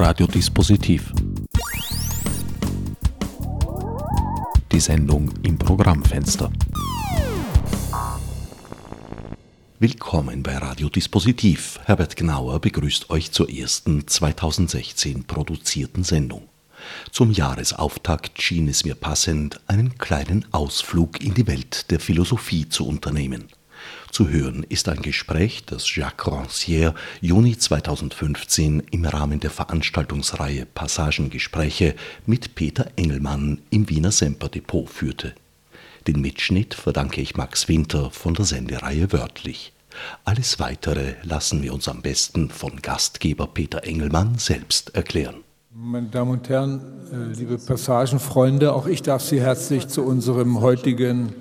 Radiodispositiv. Die Sendung im Programmfenster. Willkommen bei Radiodispositiv. Herbert Gnauer begrüßt euch zur ersten 2016 produzierten Sendung. Zum Jahresauftakt schien es mir passend, einen kleinen Ausflug in die Welt der Philosophie zu unternehmen. Zu hören ist ein Gespräch, das Jacques Rancière Juni 2015 im Rahmen der Veranstaltungsreihe Passagengespräche mit Peter Engelmann im Wiener Semperdepot führte. Den Mitschnitt verdanke ich Max Winter von der Sendereihe Wörtlich. Alles Weitere lassen wir uns am besten von Gastgeber Peter Engelmann selbst erklären. Meine Damen und Herren, äh, liebe Passagenfreunde, auch ich darf Sie herzlich zu unserem heutigen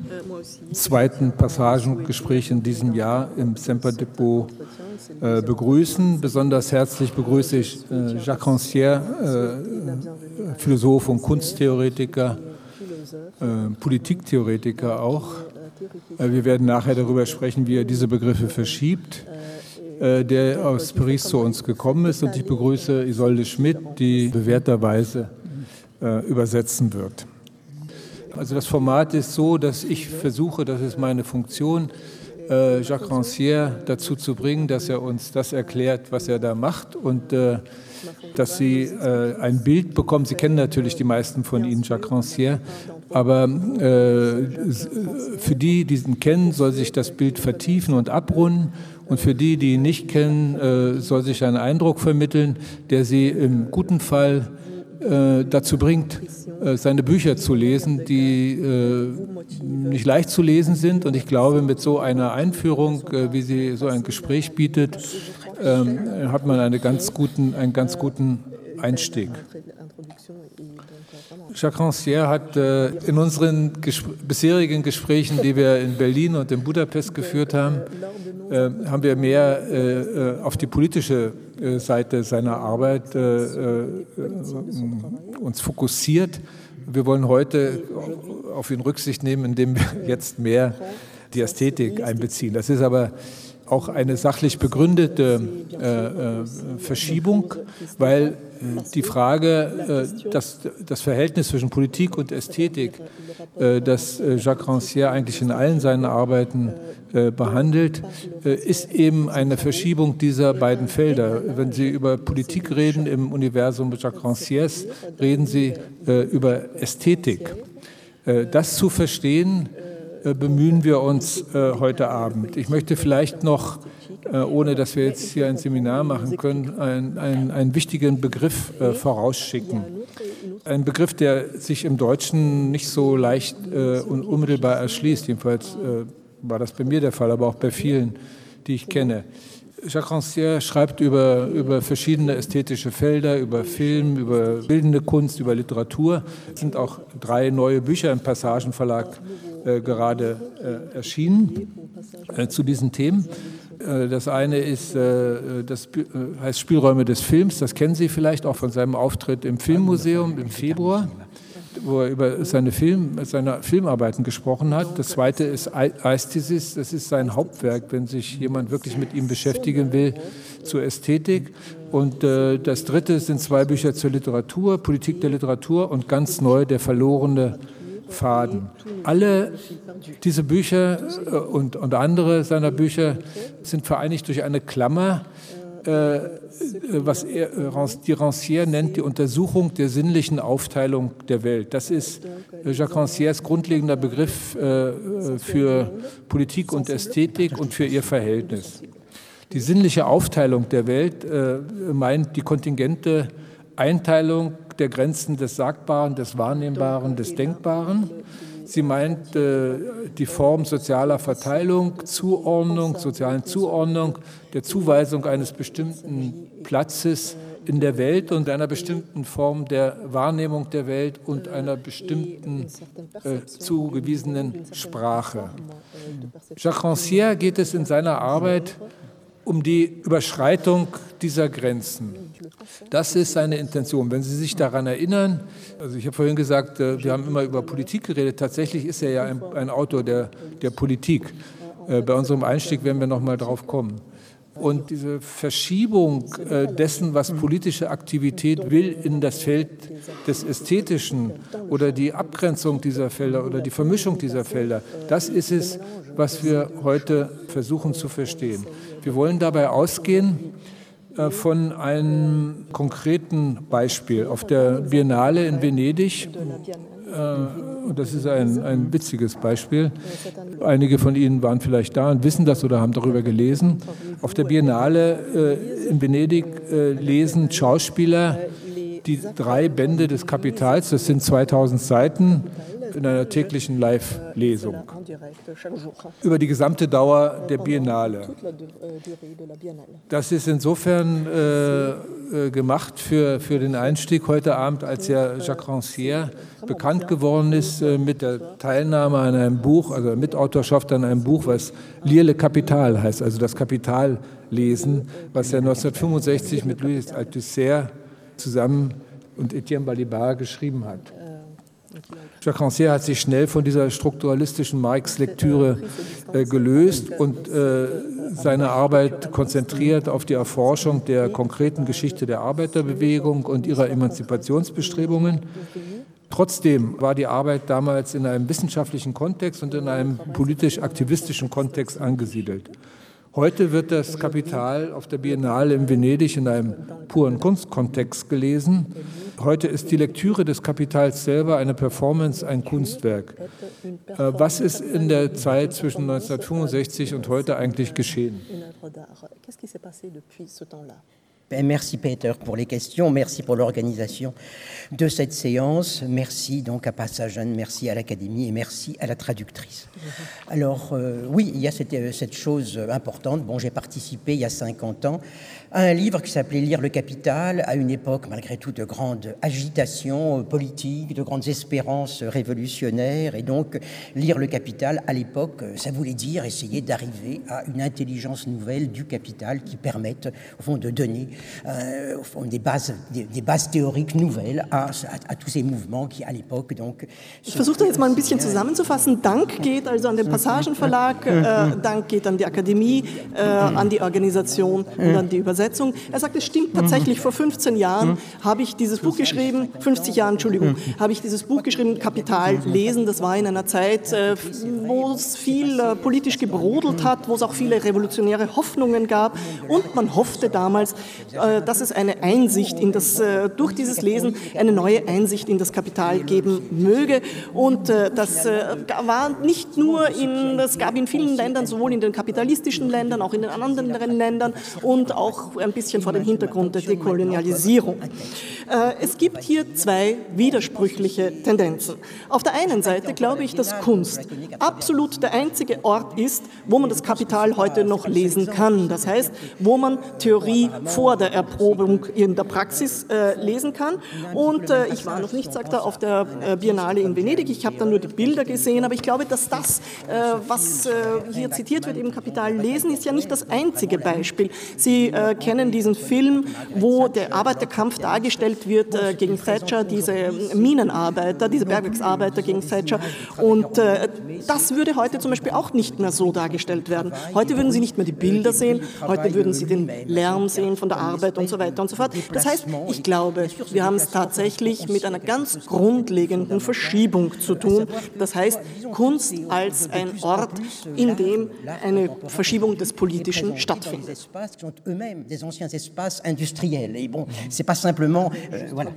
zweiten Passagengespräch in diesem Jahr im Semper Depot äh, begrüßen. Besonders herzlich begrüße ich äh, Jacques Rancière, Philosoph und Kunsttheoretiker, Politiktheoretiker auch. Wir werden nachher darüber sprechen, wie er diese Begriffe verschiebt. Äh, der aus Paris zu uns gekommen ist. Und ich begrüße Isolde Schmidt, die bewährterweise äh, übersetzen wird. Also das Format ist so, dass ich versuche, das ist meine Funktion, äh, Jacques Rancière dazu zu bringen, dass er uns das erklärt, was er da macht und dass Sie ein Bild bekommen. Sie kennen natürlich die meisten von Ihnen, Jacques Rancière, aber für die, die ihn kennen, soll sich das Bild vertiefen und abrunden und für die, die ihn nicht kennen, äh, soll sich ein Eindruck vermitteln, der sie im guten Fall äh, dazu bringt, äh, seine Bücher zu lesen, die nicht leicht zu lesen sind. Und ich glaube, mit so einer Einführung, wie sie so ein Gespräch bietet, ähm, hat man eine ganz guten, einen ganz guten Einstieg. Jacques Rancière hat in unseren bisherigen Gesprächen, die wir in Berlin und in Budapest geführt haben, haben wir mehr äh, äh auf die politische äh, Seite seiner Arbeit uns fokussiert. Wir wollen heute auf ihn Rücksicht nehmen, indem wir jetzt mehr die Ästhetik einbeziehen. Das ist aber auch eine sachlich begründete Verschiebung, weil die Frage, äh, das, das Verhältnis zwischen Politik und Ästhetik, äh, das äh, Jacques Rancière eigentlich in allen seinen Arbeiten behandelt, ist eben eine Verschiebung dieser beiden Felder. Wenn Sie über Politik reden im Universum Jacques Rancières, reden Sie über Ästhetik. Das zu verstehen, äh, bemühen wir uns äh, heute Abend. Ich möchte vielleicht noch, äh, ohne dass wir jetzt hier ein Seminar machen können, einen, einen, wichtigen Begriff vorausschicken. Ein Begriff, der sich im Deutschen nicht so leicht und unmittelbar erschließt. Jedenfalls war das bei mir der Fall, aber auch bei vielen, die ich kenne. Jacques Rancière schreibt über, über verschiedene ästhetische Felder, über Film, über bildende Kunst, über Literatur. Es sind auch drei neue Bücher im Passagenverlag äh, gerade äh, erschienen äh, zu diesen Themen. Äh, das eine ist, äh, das heißt Spielräume des Films, das kennen Sie vielleicht auch von seinem Auftritt im Filmmuseum im Februar wo er über seine, Film, seine Filmarbeiten gesprochen hat. Das zweite ist Aesthesis, das ist sein Hauptwerk, wenn sich jemand wirklich mit ihm beschäftigen will, zur Ästhetik. Und äh, das dritte sind zwei Bücher zur Literatur, Politik der Literatur und ganz neu der verlorene Faden. Alle diese Bücher äh, und, und andere seiner Bücher sind vereinigt durch eine Klammer, äh, was er, äh, die Rancière nennt, die Untersuchung der sinnlichen Aufteilung der Welt. Das ist äh, Jacques Rancières grundlegender Begriff für Politik und Ästhetik und für ihr Verhältnis. Die sinnliche Aufteilung der Welt meint die kontingente Einteilung der Grenzen des Sagbaren, des Wahrnehmbaren, des Denkbaren Sie meint äh, die Form sozialer Verteilung, Zuordnung, sozialen Zuordnung, der Zuweisung eines bestimmten Platzes in der Welt und einer bestimmten Form der Wahrnehmung der Welt und einer bestimmten äh, zugewiesenen Sprache. Jacques Rancière geht es in seiner Arbeit um die Überschreitung dieser Grenzen. Das ist seine Intention. Wenn Sie sich daran erinnern, also ich habe vorhin gesagt, äh, wir haben immer über Politik geredet. Tatsächlich ist er ja ein, ein Autor der, der Politik. Äh, bei unserem Einstieg werden wir noch mal drauf kommen. Und diese Verschiebung äh, dessen, was politische Aktivität will, in das Feld des Ästhetischen oder die Abgrenzung dieser Felder oder die Vermischung dieser Felder, das ist es, was wir heute versuchen zu verstehen. Wir wollen dabei ausgehen äh, von einem konkreten Beispiel. Auf der Biennale in Venedig äh, und das ist ein, ein witziges Beispiel. Einige von Ihnen waren vielleicht da und wissen das oder haben darüber gelesen. Auf der Biennale äh, in Venedig lesen Schauspieler die drei Bände des Kapitals, das sind 2000 Seiten, in einer täglichen Live-Lesung über die gesamte Dauer der Biennale. Das ist insofern äh, äh, gemacht für, für den Einstieg heute Abend, als ja Jacques Rancière bekannt geworden ist äh, mit der Teilnahme an einem Buch, also Mitautorschaft an einem Buch, was Lire le Capital heißt, also das Kapital lesen, was er 1965 mit Louis Althusser zusammen und Etienne Balibar geschrieben hat. Jacques Rancière hat sich schnell von dieser strukturalistischen Marx-Lektüre äh, gelöst und äh, seine Arbeit konzentriert auf die Erforschung der konkreten Geschichte der Arbeiterbewegung und ihrer Emanzipationsbestrebungen. Trotzdem war die Arbeit damals in einem wissenschaftlichen Kontext und in einem politisch-aktivistischen Kontext angesiedelt. Heute wird das Kapital auf der Biennale in Venedig in einem puren Kunstkontext gelesen. Heute ist die Lektüre des Kapitals selber eine Performance, ein Kunstwerk. Äh, was ist in der Zeit zwischen 1965 und heute eigentlich geschehen? Ben, merci Peter pour les questions, merci pour l'organisation de cette séance, merci donc à Passagen, merci à l'Académie et merci à la traductrice. Alors euh, oui, il y a cette, euh, cette chose importante. Bon, j'ai participé il y a 50 ans un livre qui s'appelait Lire le Capital, à une époque malgré tout de grande agitation politique, de grandes espérances révolutionnaires. Et donc, lire le Capital, à l'époque, ça voulait dire essayer d'arriver à une intelligence nouvelle du capital qui permette, au fond, de donner euh, au fond, des, bases, des, des, bases théoriques nouvelles à, à, à, tous ces mouvements qui, à l'époque, donc... Ich versuche jetzt mal ein bisschen zusammenzufassen. Dank geht also an den Passagenverlag, äh, Dank geht an die Akademie, äh, an die Organisation und an die Übersetzung. Übersetzung. Er sagt, es stimmt tatsächlich, vor 15 Jahren habe ich dieses Buch geschrieben, 50 Jahren, Entschuldigung, habe ich dieses Buch geschrieben, Kapital lesen. Das war in einer Zeit, äh, wo es viel äh, politisch gebrodelt hat, wo es auch viele revolutionäre Hoffnungen gab. Und man hoffte damals, äh, dass es eine Einsicht in das, durch dieses Lesen eine neue Einsicht in das Kapital geben möge. Und das war nicht nur in, das gab in vielen Ländern, sowohl in den kapitalistischen Ländern, auch in den anderen Ländern und auch ein bisschen vor dem Hintergrund der Dekolonialisierung. Äh, es gibt hier zwei widersprüchliche Tendenzen. Auf der einen Seite glaube ich, dass Kunst absolut der einzige Ort ist, wo man das Kapital heute noch lesen kann. Das heißt, wo man Theorie vor der Erprobung in der Praxis äh, lesen kann. Und äh, ich war noch nicht, sagt er, auf der äh, Biennale in Venedig. Ich habe da nur die Bilder gesehen, aber ich glaube, dass das, äh, was äh, hier zitiert wird, eben Kapital lesen, ist ja nicht das einzige Beispiel. Sie kennen diesen Film, wo der Arbeiterkampf dargestellt wird äh, gegen Thatcher, diese Minenarbeiter, diese Bergwerksarbeiter gegen Thatcher. Und äh, das würde heute zum Beispiel auch nicht mehr so dargestellt werden. Heute würden Sie nicht mehr die Bilder sehen, heute würden Sie den Lärm sehen von der Arbeit und so weiter und so fort. Das heißt, ich glaube, wir haben es tatsächlich mit einer ganz grundlegenden Verschiebung zu tun. Das heißt, Kunst als ein Ort, in dem eine Verschiebung des Politischen stattfindet. Des anciens espaces industriels. Et bon, c'est pas simplement, euh, voilà.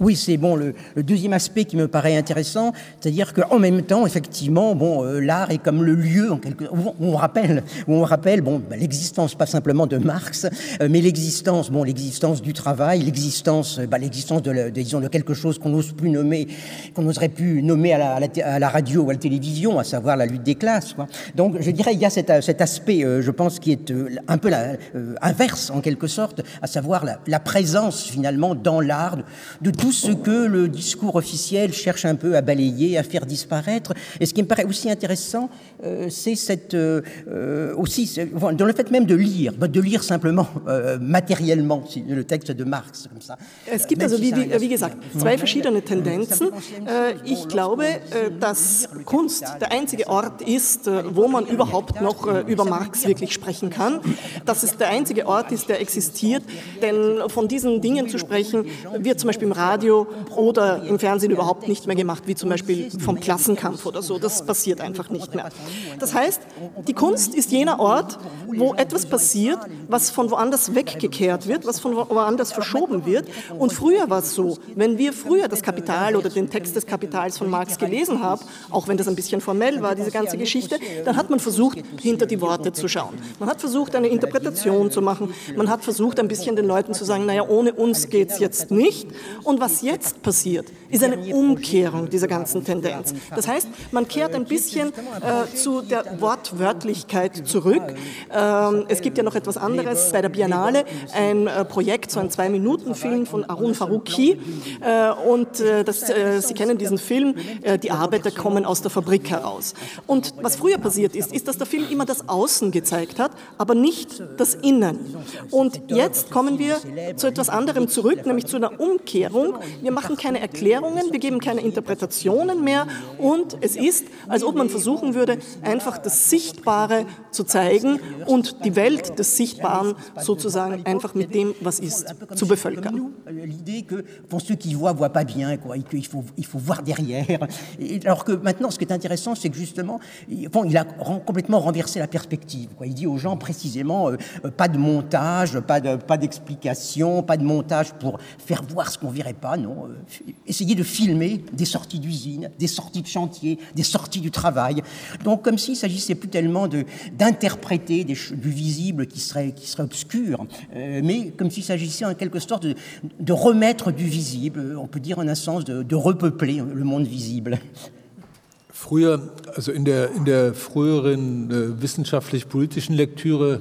Oui, c'est bon le, le, deuxième aspect qui me paraît intéressant, c'est-à-dire qu'en même temps, effectivement, bon, euh, l'art est comme le lieu en quelque où on rappelle, où on rappelle, bon, bah, l'existence pas simplement de Marx, euh, mais l'existence, bon, l'existence du travail, l'existence, bah, l'existence de, disons, de quelque chose qu'on n'ose plus nommer, qu'on n'oserait plus nommer à la, à, la, à la, radio ou à la télévision, à savoir la lutte des classes. Quoi. Donc, je dirais, il y a cet, cet aspect, euh, je pense, qui est euh, un peu la, euh, inverse en quelque sorte, à savoir la, la présence finalement dans l'art de, de tout ce que le discours officiel cherche un peu à balayer, à faire disparaître. Et ce qui me paraît aussi intéressant, c'est cette euh, aussi dans le fait même de lire, de lire simplement euh, matériellement le texte de Marx. Comme ça. Es gibt also, wie, wie, wie gesagt, zwei verschiedene Tendenzen. Äh, ich glaube, äh, dass Kunst der einzige Ort ist, äh, wo man überhaupt noch über Marx wirklich sprechen kann. Dass es der einzige Ort ist, der existiert. Denn von diesen Dingen zu sprechen, wird zum Beispiel im Radio oder im Fernsehen überhaupt nicht mehr gemacht, wie zum Beispiel vom Klassenkampf oder so. Das passiert einfach nicht mehr. Das heißt, die Kunst ist jener Ort, wo etwas passiert, was von woanders weggekehrt wird, was von woanders verschoben wird. Und früher war es so, wenn wir früher das Kapital oder den Text des Kapitals von Marx gelesen haben, auch wenn das ein bisschen formell war, diese ganze Geschichte, dann hat man versucht, hinter die Worte zu schauen. Man hat versucht, eine Interpretation zu machen. Man hat versucht, ein bisschen den Leuten zu sagen, naja, ohne uns geht es jetzt nicht. Und was jetzt passiert, ist eine Umkehrung dieser ganzen Tendenz. Das heißt, man kehrt ein bisschen äh, zu der Wortwörtlichkeit zurück. Ähm, es gibt ja noch etwas anderes bei der Biennale, ein äh, Projekt, so ein Zwei-Minuten-Film von Arun Faruqi. Äh, und äh, das, Sie kennen diesen Film, die Arbeiter kommen aus der Fabrik heraus. Und was früher passiert ist, ist, dass der Film immer das Außen gezeigt hat, aber nicht das Innen. Und jetzt kommen wir zu etwas anderem zurück, nämlich zu einer Umkehrung. Wir machen keine Erklärungen, wir geben keine Interpretationen mehr und es ist, als ob man versuchen würde, einfach das Sichtbare zu zeigen und die Welt des Sichtbaren sozusagen einfach mit dem, was ist, zu bevölkern. L'idée que pour ceux qui voient, voient pas bien, quoi, et qu'il faut, il faut voir derrière. Alors que maintenant, ce qui est intéressant, c'est que justement, bon, il a complètement renversé la perspective. Il dit aux gens précisément, euh, euh, pas de montage, pas pas d'explication, pas de montage pour faire voir ce qu'on verrait pas, non. Euh, essayer de filmer des sorties d'usine, des sorties de chantier, des sorties du travail. Donc, comme s'il s'agissait plus tellement de d'interpréter du visible qui serait qui serait obscur, euh, mais comme s'il s'agissait en quelque sorte de, de, remettre du visible, on peut dire en un sens de, de repeupler le monde visible. Früher, also in der, in der früheren äh, wissenschaftlich-politischen Lektüre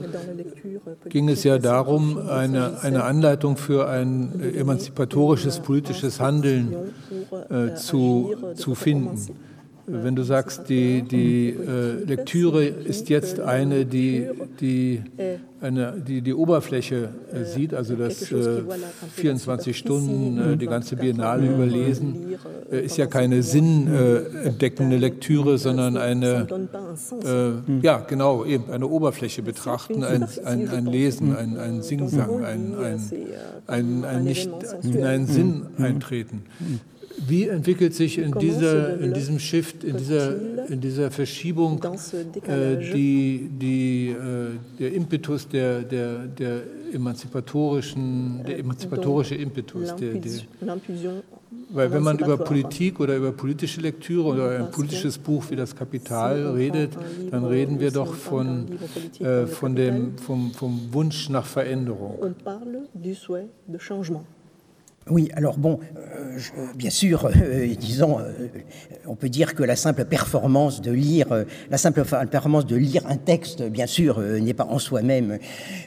ging es ja darum, eine, eine Anleitung für ein äh, emanzipatorisches politisches Handeln äh, zu, zu finden wenn du sagst, die, die äh, Lektüre ist jetzt eine, die die, eine, die, die Oberfläche äh, sieht, also das äh, 24 Stunden, äh, die ganze Biennale überlesen, äh, ist ja keine sinnentdeckende Lektüre, sondern eine, äh, ja genau, eben eine Oberfläche betrachten, ein, ein, ein Lesen, ein, ein Singsang, ein, ein, ein, ein nicht in einen Sinn eintreten. Wie entwickelt sich in, dieser, in diesem Shift, in dieser, in dieser Verschiebung äh, die, die, äh, der Impetus, der, der, der emanzipatorischen, der emanzipatorische Impetus? Der, der, weil wenn man über Politik oder über politische Lektüre oder ein politisches Buch wie das Kapital redet, dann reden wir doch von, äh, von dem, vom, vom Wunsch nach Veränderung. Oui, alors bon, euh, bien sûr, euh, disons, euh, on peut dire que la simple performance de lire, la simple performance de lire un texte, bien sûr, n'est pas en soi-même,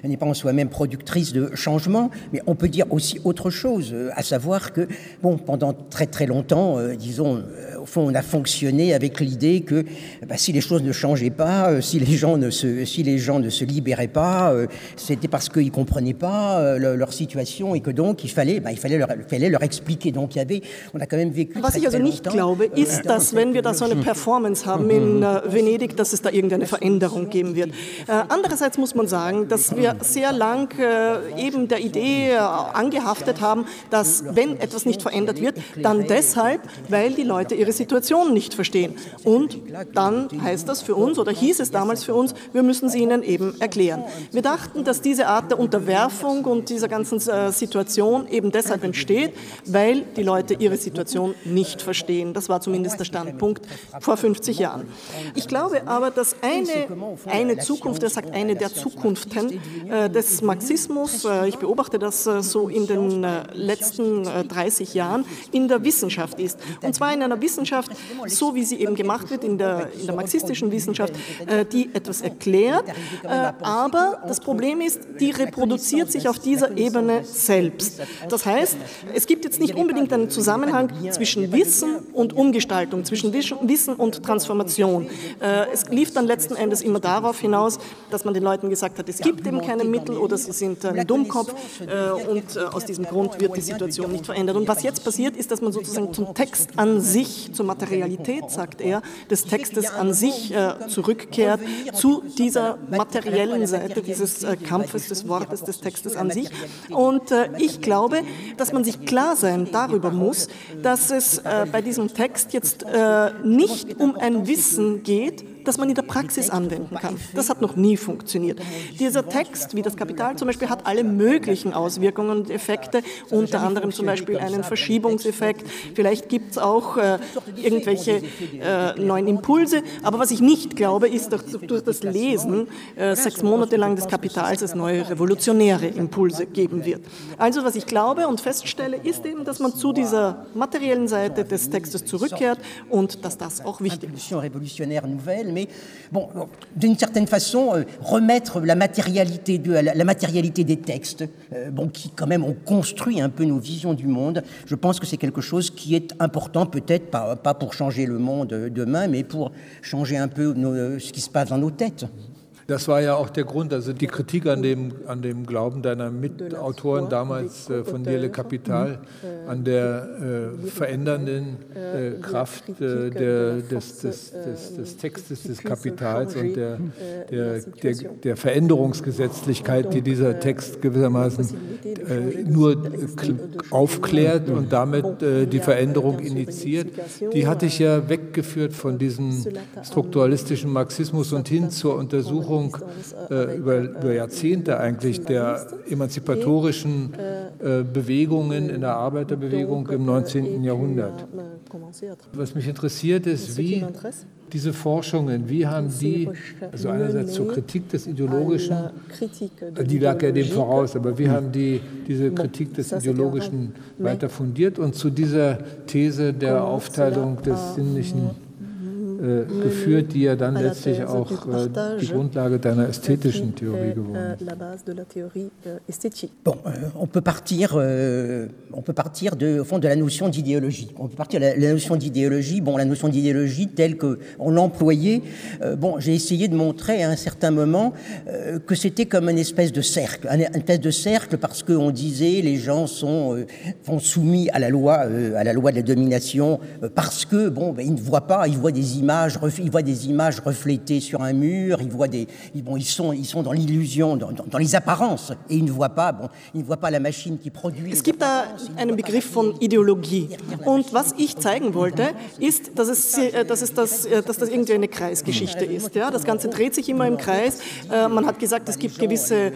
n'est pas en soi-même productrice de changement, mais on peut dire aussi autre chose, à savoir que, bon, pendant très très longtemps, disons, au fond, on a fonctionné avec l'idée que bah, si les choses ne changeaient pas, si les gens ne se, si les gens ne se libéraient pas, c'était parce qu'ils comprenaient pas leur situation et que donc il fallait, bah, il fallait leur Fälle leur expliquer. Donc il y avait, on a quand même vécu Was ich also nicht glaube, ist, dass wenn wir da so eine Performance haben in äh, Venedig, dass es da irgendeine Veränderung geben wird. Äh, andererseits muss man sagen, dass wir sehr lang äh, eben der Idee angehaftet haben, dass wenn etwas nicht verändert wird, dann deshalb, weil die Leute ihre Situation nicht verstehen. Und dann heißt das für uns oder hieß es damals für uns, wir müssen sie ihnen eben erklären. Wir dachten, dass diese Art der Unterwerfung und dieser ganzen Situation eben deshalb entsteht weil die Leute ihre Situation nicht verstehen. Das war zumindest der Standpunkt vor 50 Jahren. Ich glaube aber, dass eine, eine Zukunft, er sagt eine der Zukunften äh, des Marxismus, äh, ich beobachte das äh, so in den letzten 30 äh, Jahren, in der Wissenschaft ist. Und zwar in einer Wissenschaft, so wie sie eben gemacht wird, in der, in der marxistischen Wissenschaft, die etwas erklärt. aber das Problem ist, die reproduziert sich auf dieser Ebene selbst. Das heißt, es gibt jetzt nicht unbedingt einen Zusammenhang zwischen Wissen und Umgestaltung, zwischen Wissen und Transformation. Äh, es lief dann letzten Endes immer darauf hinaus, dass man den Leuten gesagt hat, es gibt eben keine Mittel oder sie sind ein Dummkopf äh, und äh, aus diesem Grund wird die Situation nicht verändert. Und was jetzt passiert, ist, dass man sozusagen zum Text an sich, zur Materialität, sagt er, des Textes an sich zurückkehrt, zu dieser materiellen Seite dieses Kampfes des Wortes, des Textes an sich. Und ich glaube, dass man sich klar sein darüber muss, dass es bei diesem Text jetzt nicht um ein Wissen geht, das man in der Praxis anwenden kann. Das hat noch nie funktioniert. Dieser Text, wie das Kapital zum Beispiel, hat alle möglichen Auswirkungen und Effekte, unter anderem zum Beispiel einen Verschiebungseffekt. Vielleicht gibt es auch äh, irgendwelche äh, neuen Impulse. Aber was ich nicht glaube, ist, dass durch das Lesen äh, sechs Monate lang des Kapitals es neue revolutionäre Impulse geben wird. Also was ich glaube und feststelle, ist eben, dass man zu dieser materiellen Seite des Textes zurückkehrt und dass das auch wichtig ist mais d'une certaine façon, euh, remettre la matérialité, des textes, euh, qui quand même ont construit un peu nos visions du monde, je pense que c'est quelque chose qui est important, peut-être pas, pour changer le monde demain, mais pour changer un peu ce qui se passe dans nos têtes. Das war ja auch der Grund, also die Kritik an dem, an dem Glauben deiner Mitautoren damals äh, von Nele Kapital, an der äh, verändernden äh, Kraft äh, der, des, des, des, des, Textes des Kapitals und der, der, der, der Veränderungsgesetzlichkeit, die dieser Text gewissermaßen äh, nur aufklärt und damit äh, die Veränderung initiiert. Die hatte ich ja weggeführt von diesem strukturalistischen Marxismus und hin zur Untersuchung Entwicklung äh, über, über, Jahrzehnte eigentlich der emanzipatorischen äh, Bewegungen in der Arbeiterbewegung im 19. Jahrhundert. Was mich interessiert ist, wie diese Forschungen, wie haben die, also einerseits zur Kritik des Ideologischen, die lag ja dem voraus, aber wie haben die diese Kritik des Ideologischen weiter fundiert? Und zu dieser These der Aufteilung des sinnlichen äh, geführt, die ja dann letztlich auch äh, die Grundlage deiner ästhetischen Theorie geworden ist. Bon, on peut partir, euh, on peut partir de, au fond de la notion d'idéologie. On peut partir de la, la notion d'idéologie. Bon, la notion d'idéologie telle qu'on l'employait. Euh, bon, j'ai essayé de montrer à un certain moment euh, que c'était comme une espèce de cercle, une espèce de cercle parce qu'on disait les gens sont, euh, sont soumis à la loi, euh, à la loi de la domination parce que bon, ben, ils ne voient pas, ils voient des images ils voient des images reflétées sur un mur, ils voient des, bon, ils sont, ils sont dans l'illusion, dans, dans, les apparences, et ils ne voient pas, bon, ils ne voient pas la Maschine qui produit. Es gibt da einen Begriff von Ideologie. Und was ich zeigen wollte, ist, dass es, äh, dass es das, äh, dass das irgendwie eine Kreisgeschichte ist. Ja, das Ganze dreht sich immer im Kreis. Äh, man hat gesagt, es gibt gewisse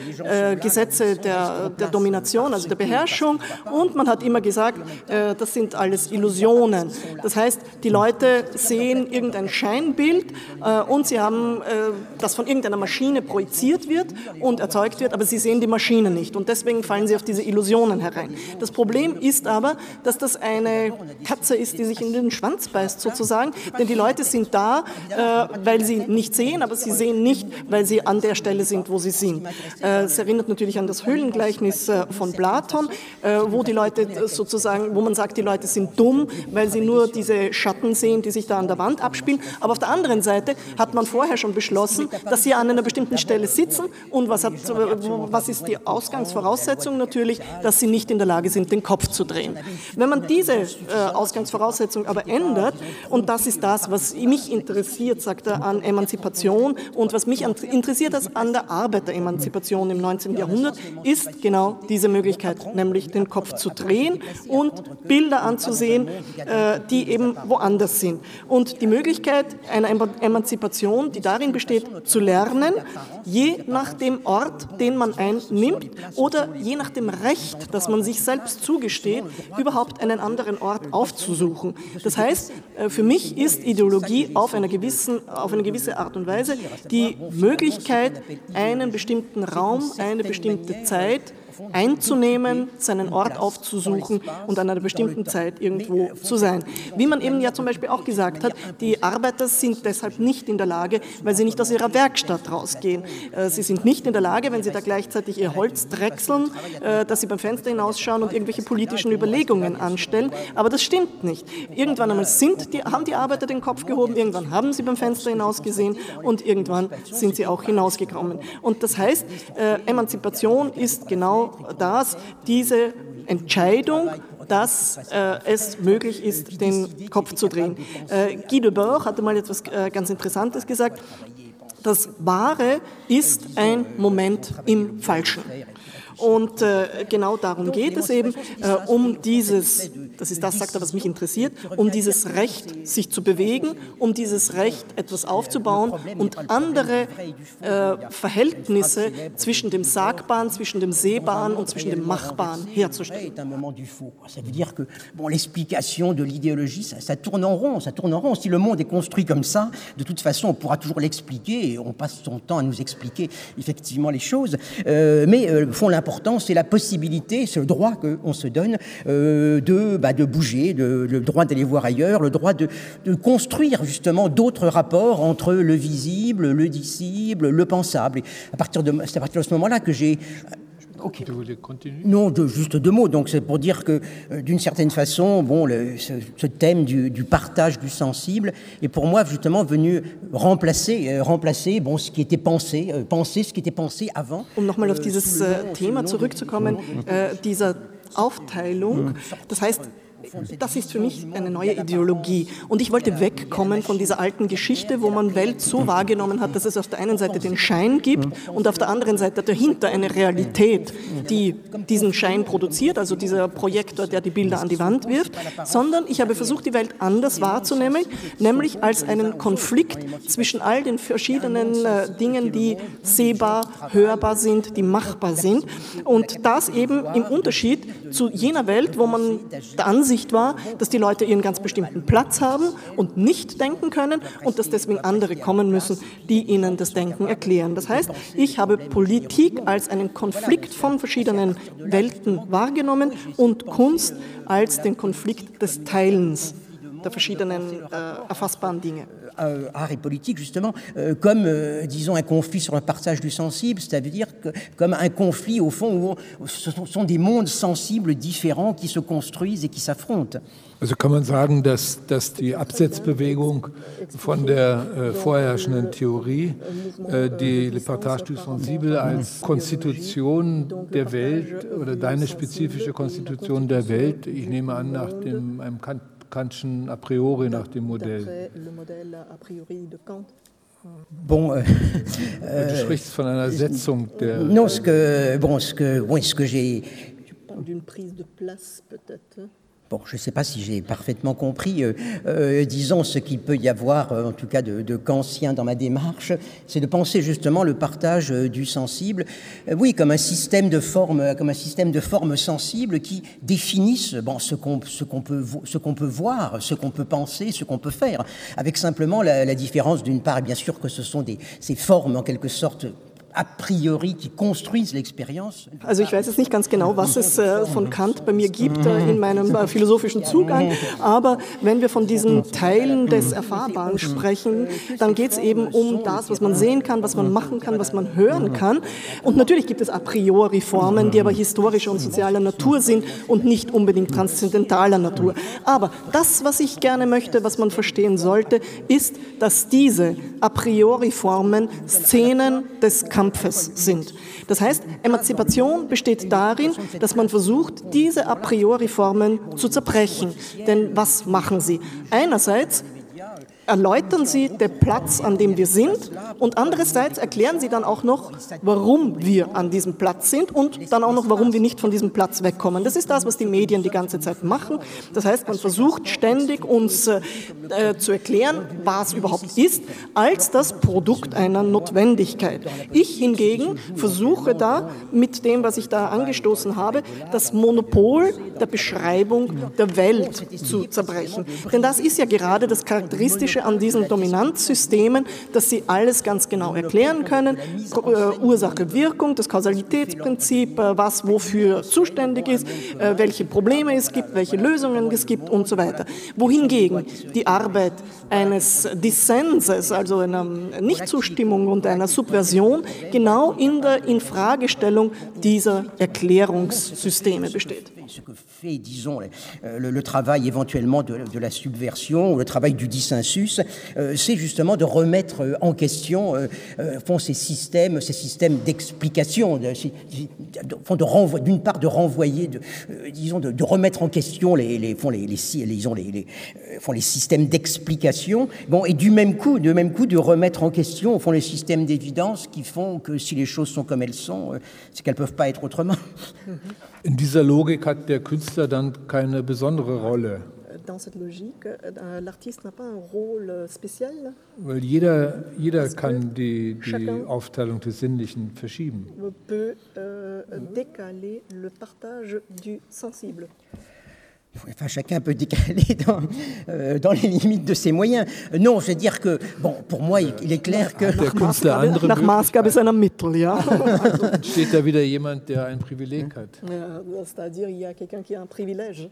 Gesetze der, der Domination, also der Beherrschung, und man hat immer gesagt, das sind alles Illusionen. Das heißt, die Leute sehen irgendein ein Scheinbild äh, und sie haben, äh, das von irgendeiner Maschine projiziert wird und erzeugt wird, aber sie sehen die Maschine nicht und deswegen fallen sie auf diese Illusionen herein. Das Problem ist aber, dass das eine Katze ist, die sich in den Schwanz beißt sozusagen, denn die Leute sind da, äh, weil sie nicht sehen, aber sie sehen nicht, weil sie an der Stelle sind, wo sie sind. Äh, es erinnert natürlich an das Höhlengleichnis äh, von Platon, äh, wo die Leute sozusagen, wo man sagt, die Leute sind dumm, weil sie nur diese Schatten sehen, die sich da an der Wand abspielen spielen. Aber auf der anderen Seite hat man vorher schon beschlossen, dass sie an einer bestimmten Stelle sitzen und was, hat, was ist die Ausgangsvoraussetzung natürlich, dass sie nicht in der Lage sind, den Kopf zu drehen. Wenn man diese äh, Ausgangsvoraussetzung aber ändert, und das ist das, was mich interessiert, sagt er, an Emanzipation und was mich interessiert als an der Arbeiteremanzipation im 19. Jahrhundert, ist genau diese Möglichkeit, nämlich den Kopf zu drehen und Bilder anzusehen, äh, die eben woanders sind. Und die Möglichkeit, Möglichkeit einer Emanzipation, die darin besteht, zu lernen, je nach dem Ort, den man einnimmt oder je nach dem Recht, das man sich selbst zugesteht, überhaupt einen anderen Ort aufzusuchen. Das heißt, äh, für mich ist Ideologie auf, einer gewissen, auf eine gewisse Art und Weise die Möglichkeit, einen bestimmten Raum, eine bestimmte Zeit einzunehmen, seinen Ort aufzusuchen und an einer bestimmten Zeit irgendwo zu sein. Wie man eben ja zum Beispiel auch gesagt hat, die Arbeiter sind deshalb nicht in der Lage, weil sie nicht aus ihrer Werkstatt rausgehen. Äh, sie sind nicht in der Lage, wenn sie da gleichzeitig ihr Holz drechseln, äh, dass sie beim Fenster hinausschauen und irgendwelche politischen Überlegungen anstellen. Aber das stimmt nicht. Irgendwann einmal sind die, haben die Arbeiter den Kopf gehoben, irgendwann haben sie beim Fenster hinausgesehen und irgendwann sind sie auch hinausgekommen. Und das heißt, äh, Emanzipation ist genau das, diese Entscheidung, dass äh, es möglich ist, den Kopf zu drehen. Äh, Guy Debord hatte mal etwas äh, ganz Interessantes gesagt. Das Wahre ist ein Moment im Falschen. Und äh, genau darum geht es eben, äh, um dieses, das ist das, sagt er, was mich interessiert, um dieses Recht, sich zu bewegen, um dieses Recht, etwas aufzubauen und andere äh, Verhältnisse zwischen dem Sagbaren, zwischen dem Sehbaren und zwischen dem Machbaren herzustellen. Ça veut dire que bon, l'explication de l'idéologie, ça, ça tourne en rond, ça tourne en rond. Si le monde est construit comme ça, de toute façon, on pourra toujours l'expliquer on passe son temps à nous expliquer effectivement les choses. Euh, mais euh, font c'est la possibilité, le droit qu'on se donne euh, de, bah, de bouger, le droit d'aller voir ailleurs, le droit de, construire justement d'autres rapports entre le visible, le dissible, le pensable. À partir de, c'est à partir de ce moment-là que j'ai Okay. Vous voulez continuer Non, de, juste deux mots. Donc c'est pour dire que euh, d'une certaine façon, bon, le, ce, ce, thème du, du, partage du sensible est pour moi justement venu remplacer, euh, remplacer bon, ce qui était pensé, euh, penser ce qui était pensé avant. Um nochmal auf dieses äh, Thema zurückzukommen, äh, dieser Aufteilung, das heißt, das ist für mich eine neue Ideologie. Und ich wollte wegkommen von dieser alten Geschichte, wo man Welt so wahrgenommen hat, dass es auf der einen Seite den Schein gibt und auf der anderen Seite dahinter eine Realität, die diesen Schein produziert, also dieser Projektor, der die Bilder an die Wand wirft, sondern ich habe versucht, die Welt anders wahrzunehmen, nämlich als einen Konflikt zwischen all den verschiedenen äh, Dingen, die sehbar, hörbar sind, die machbar sind. Und das eben im Unterschied zu jener Welt, wo man der Ansicht Ansicht war, dass die Leute ihren ganz bestimmten Platz haben und nicht denken können und dass deswegen andere kommen müssen, die ihnen das Denken erklären. Das heißt, ich habe Politik als einen Konflikt von verschiedenen Welten wahrgenommen und Kunst als den Konflikt des Teilens der verschiedenen äh, erfassbaren Dinge. Euh, art et politique, justement, euh, comme, euh, disons, un conflit sur le partage du sensible, c'est-à-dire comme un conflit, au fond, où ce sont, sont, des mondes sensibles différents qui se construisent et qui s'affrontent. Also kann man sagen, dass, dass die Absetzbewegung von der äh, vorherrschenden Theorie äh, die Le Partage du Sensible als Konstitution der Welt oder deine spezifische Konstitution der Welt, ich nehme an, nach dem, einem Kant Kantschen a priori nach dem Modell. Bon, euh, du sprichst von einer Setzung der. Non, ce que, bon, ce que, oui, ce que j'ai. D'une prise de place peut-être. Bon, je ne sais pas si j'ai parfaitement compris. Euh, euh, disons, ce qu'il peut y avoir, euh, en tout cas de, de kantien dans ma démarche, c'est de penser justement le partage du sensible, oui, comme un système de formes, comme un système de formes sensibles qui définissent ce qu'on peut voir, ce qu'on peut penser, ce qu'on peut faire, avec simplement la, différence d'une part, bien sûr, que ce sont ces formes en quelque sorte a priori qui construisent l'expérience. Also ich weiß jetzt nicht ganz genau, was es äh, von Kant bei mir gibt äh, in meinem äh, philosophischen Zugang, aber wenn wir von diesen Teilen des Erfahrbaren sprechen, dann geht es eben um das, was man sehen kann, was man machen kann, was man hören kann. Und natürlich gibt es a priori Formen, die aber historischer und sozialer Natur sind und nicht unbedingt transzendentaler Natur. Aber das, was ich gerne möchte, was man verstehen sollte, ist, dass diese a priori Formen Szenen des Kampfes Kampfes sind. Das heißt, Emanzipation besteht darin, dass man versucht, diese a priori Formen zu zerbrechen. Denn was machen sie? Einerseits erläutern sie den Platz, an dem wir sind und andererseits erklären sie dann auch noch, warum wir an diesem Platz sind und dann auch noch, warum wir nicht von diesem Platz wegkommen. Das ist das, was die Medien die ganze Zeit machen. Das heißt, man versucht ständig uns äh, zu erklären, was überhaupt ist, als das Produkt einer Notwendigkeit. Ich hingegen versuche da mit dem, was ich da angestoßen habe, das Monopol der Beschreibung der Welt zu zerbrechen. Denn das ist ja gerade das Charakteristische Wünsche an diesen Dominanzsystemen, dass sie alles ganz genau erklären können, äh, Ursache, Wirkung, das Kausalitätsprinzip, äh, was wofür zuständig ist, äh, welche Probleme es gibt, welche Lösungen es gibt und so weiter. Wohingegen die Arbeit eines Dissenses, also einer Nichtzustimmung und einer Subversion, genau in der Infragestellung dieser Erklärungssysteme besteht. ce que fait, disons, euh, le, travail éventuellement de, la subversion, ou le travail du dissensus, euh, c'est justement de remettre euh, en question euh, font ces systèmes, ces systèmes d'explication, de, de, d'une part de renvoyer, disons, de, remettre en question les, font les, les, font les systèmes d'explication, bon, et du même coup, de même coup, de remettre en question, font les systèmes d'évidence qui font que si les choses sont comme elles sont, c'est qu'elles peuvent pas être autrement. In Logik hat der Künstler dann keine besondere Rolle. Dans cette logique, euh, l'artiste n'a pas un rôle spécial? Weil jeder, jeder kann die, die Aufteilung des Sinnlichen verschieben. Peut euh, décaler le partage du sensible. Enfin, chacun peut décaler dans, euh, dans, les limites de ses moyens. Non, je veux dire que, bon, pour moi, il, il est clair que... Nach Maßgabe seiner Mittel, ja. Steht da wieder jemand, der ein Privileg hat? C'est-à-dire, il y a quelqu'un qui a un privilège.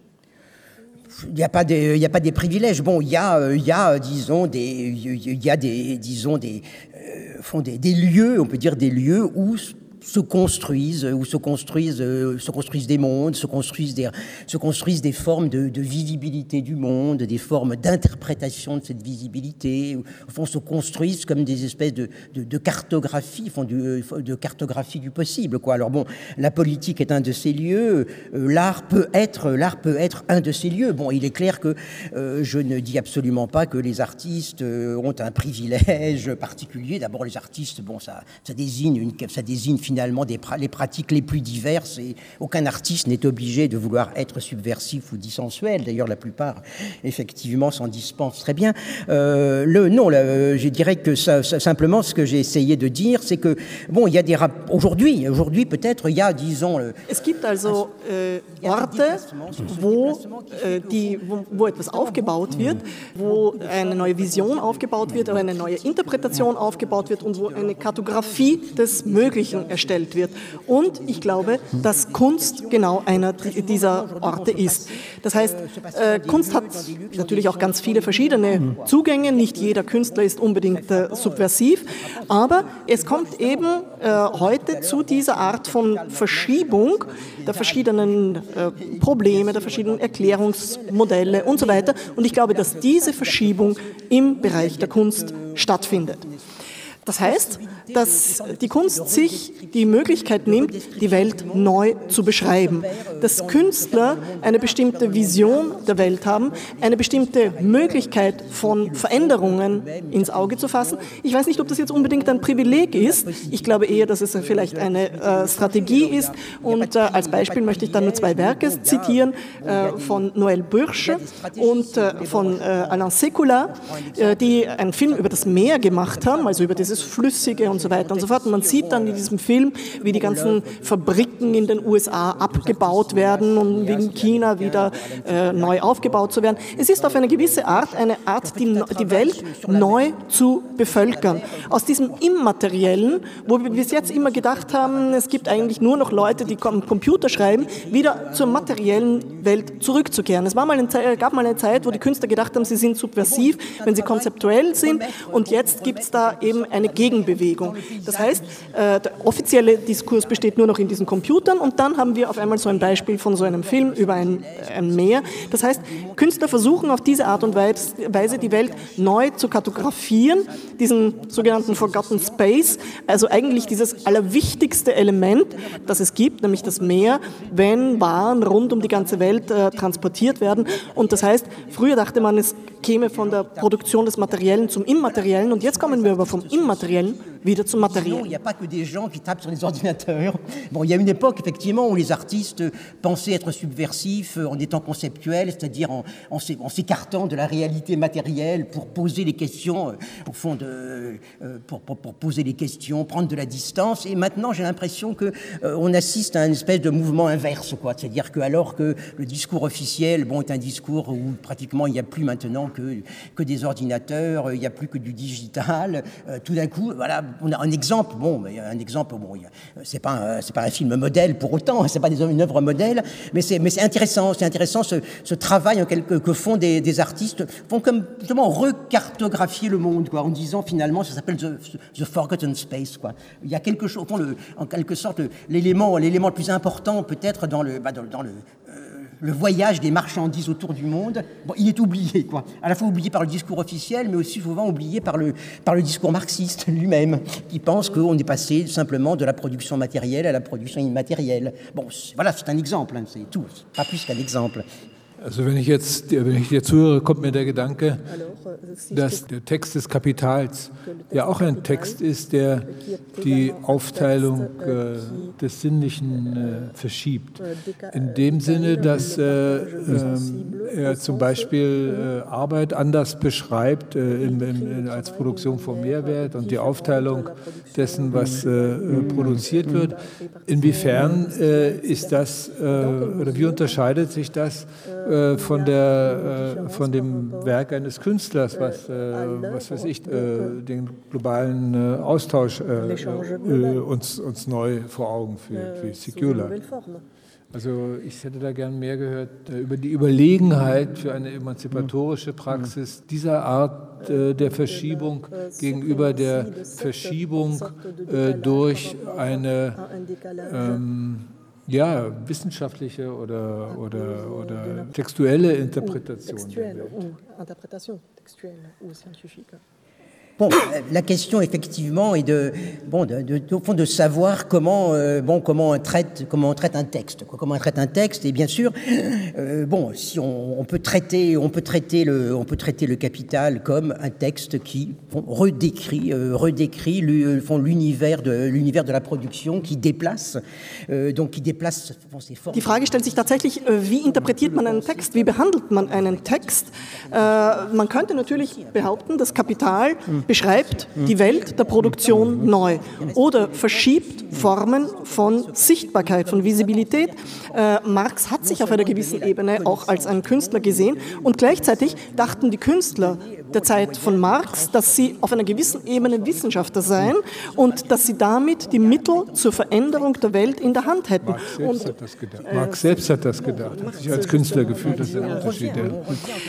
Il n'y a, pas des, il y a pas des privilèges. Bon, il y a, il y a disons, des, il y a des, disons, des, euh, font des, des lieux, on peut dire des lieux où se construisent, où se construisent, euh, se construisent des mondes, se construisent des, se construisent des formes de, visibilité du monde, des formes d'interprétation de cette visibilité, fond se construisent comme des espèces de, de, de cartographie, font du, euh, de cartographie du possible. Quoi. Alors bon, la politique est un de ces lieux, euh, l'art peut être, l'art peut être un de ces lieux. Bon, il est clair que je ne dis absolument pas que les artistes ont un privilège particulier. D'abord, les artistes, bon, ça, ça désigne une, ça désigne finalement finalement des les pratiques les plus diverses et aucun artiste n'est obligé de vouloir être subversif ou dissensuel. D'ailleurs, la plupart, effectivement, s'en dispensent très bien. Euh, le, non, le, je dirais que ça, ça, simplement, ce que j'ai essayé de dire, c'est que, bon, il y a des aujourd'hui, aujourd'hui peut-être, il y a, disons... Es gibt also äh, Orte, wo, äh, die, wo, wo etwas aufgebaut wird, wo eine neue Vision aufgebaut wird, oder eine neue Interpretation aufgebaut wird und wo eine Kartografie des Möglichen erstellt hergestellt wird. Und ich glaube, dass Kunst genau einer dieser Orte ist. Das heißt, äh, Kunst hat natürlich auch ganz viele verschiedene Zugänge. Nicht jeder Künstler ist unbedingt äh, subversiv, aber es kommt eben äh, heute zu dieser Art von Verschiebung der verschiedenen Probleme, der verschiedenen Erklärungsmodelle und so weiter. Und ich glaube, dass diese Verschiebung im Bereich der Kunst stattfindet. Das heißt, dass die Kunst sich die Möglichkeit nimmt, die Welt neu zu beschreiben. Dass Künstler eine bestimmte Vision der Welt haben, eine bestimmte Möglichkeit von Veränderungen ins Auge zu fassen. Ich weiß nicht, ob das jetzt unbedingt ein Privileg ist. Ich glaube eher, dass es vielleicht eine äh, Strategie ist. Und äh, als Beispiel möchte ich dann nur zwei Werke zitieren äh, von Noël Bürsche und äh, von äh, Alain Sekula, äh, die einen Film über das Meer gemacht haben, also über dieses Flüssige und so weiter und so fort. Und man sieht dann in diesem Film, wie die ganzen Fabriken in den USA abgebaut werden und wegen China wieder äh, neu aufgebaut zu werden. Es ist auf eine gewisse Art eine Art, die, die Welt neu zu bevölkern. Aus diesem Immateriellen, wo wir bis jetzt immer gedacht haben, es gibt eigentlich nur noch Leute, die am Computer schreiben, wieder zur materiellen Welt zurückzukehren. Es war mal eine, gab mal eine Zeit, wo die Künstler gedacht haben, sie sind subversiv, wenn sie konzeptuell sind. Und jetzt gibt es da eben eine eine Gegenbewegung. Das heißt, äh, der offizielle Diskurs besteht nur noch in diesen Computern und dann haben wir auf einmal so ein Beispiel von so einem Film über ein, ein Meer. Das heißt, Künstler versuchen auf diese Art und Weise die Welt neu zu kartografieren, diesen sogenannten Forgotten Space, also eigentlich dieses allerwichtigste Element, das es gibt, nämlich das Meer, wenn Waren rund um die ganze Welt äh, transportiert werden. Und das heißt, früher dachte man, es käme von der Produktion des Materiellen zum Immateriellen und jetzt kommen wir aber vom Immateriellen matériel wieder zum Material. Il n'y a pas que des gens qui tapent sur les ordinateurs. Bon, il y a une époque, effectivement, où les artistes pensaient être subversifs en étant conceptuels, c'est-à-dire en, s'écartant de la réalité matérielle pour poser les questions, euh, au fond, de, euh, pour, pour, pour, poser les questions, prendre de la distance. Et maintenant, j'ai l'impression que euh, on assiste à un espèce de mouvement inverse, quoi. C'est-à-dire que alors que le discours officiel, bon, est un discours où pratiquement il n'y a plus maintenant que, que des ordinateurs, il n'y a plus que du digital. tout d'un coup, voilà, on a un exemple, bon, un exemple, bon, c'est pas, c'est pas un film modèle pour autant, c'est pas une œuvre modèle, mais c'est, mais c'est intéressant, c'est intéressant ce, travail quelque, que font des, des, artistes, font comme justement recartographier le monde, quoi, en disant finalement, ça s'appelle the, Forgotten Space, quoi. Il y a quelque chose, au fond, en quelque sorte, l'élément, l'élément le plus important peut-être dans le, bah, dans, dans le le voyage des marchandises autour du monde, bon, il est oublié, quoi. À la fois oublié par le discours officiel, mais aussi souvent oublié par le, par le discours marxiste lui-même, qui pense qu'on est passé simplement de la production matérielle à la production immatérielle. Bon, voilà, c'est un exemple, hein, c'est tout, pas plus qu'un exemple. Also wenn ich jetzt, wenn ich dir zuhöre, kommt mir der Gedanke, dass der Text des Kapitals ja auch ein Text ist, der die Aufteilung äh, des Sinnlichen äh, verschiebt. In dem Sinne, dass äh, ähm, er zum Beispiel äh, Arbeit anders beschreibt äh, in, in, als Produktion von Mehrwert und die Aufteilung dessen, was äh, produziert wird. Inwiefern ist das oder wie unterscheidet sich das? Äh, von, der, äh, von dem Werk eines Künstlers, was, äh, was weiß ich, äh, den globalen äh, Austausch äh, uns, uns neu vor Augen führt, wie Secula. Also ich hätte da gern mehr gehört über die Überlegenheit für eine emanzipatorische Praxis dieser Art der Verschiebung gegenüber der Verschiebung durch eine ähm, ja, wissenschaftliche oder, oder, oder textuelle Interpretation. Textuelle ou interprétation textuelle ou scientifique. Bon, la question effectivement est de, bon, de, de, au fond, de savoir comment, euh, bon, comment on traite, comment on traite un texte, quoi, comment on traite un texte. Et bien sûr, euh, bon, si on, on, peut traiter, on peut traiter le, on peut traiter le capital comme un texte qui bon, redécrit, euh, redécrit l'univers de l'univers de la production, qui déplace, euh, donc qui déplace bon, ses formes. Die Frage stellt sich tatsächlich, äh, wie interpretiert man einen Text, wie behandelt man einen Text? Äh, man könnte natürlich behaupten, das Kapital hm beschreibt die Welt der Produktion neu oder verschiebt Formen von Sichtbarkeit, von Visibilität. Äh, Marx hat sich auf einer gewissen Ebene auch als ein Künstler gesehen und gleichzeitig dachten die Künstler der Zeit von Marx, dass sie auf einer gewissen Ebene Wissenschaftler seien und dass sie damit die Mittel zur Veränderung der Welt in der Hand hätten. Marx selbst, und, hat, das gedacht. Äh, Marx selbst hat das gedacht, hat sich als Künstler gefühlt, das ist ein Unterschied.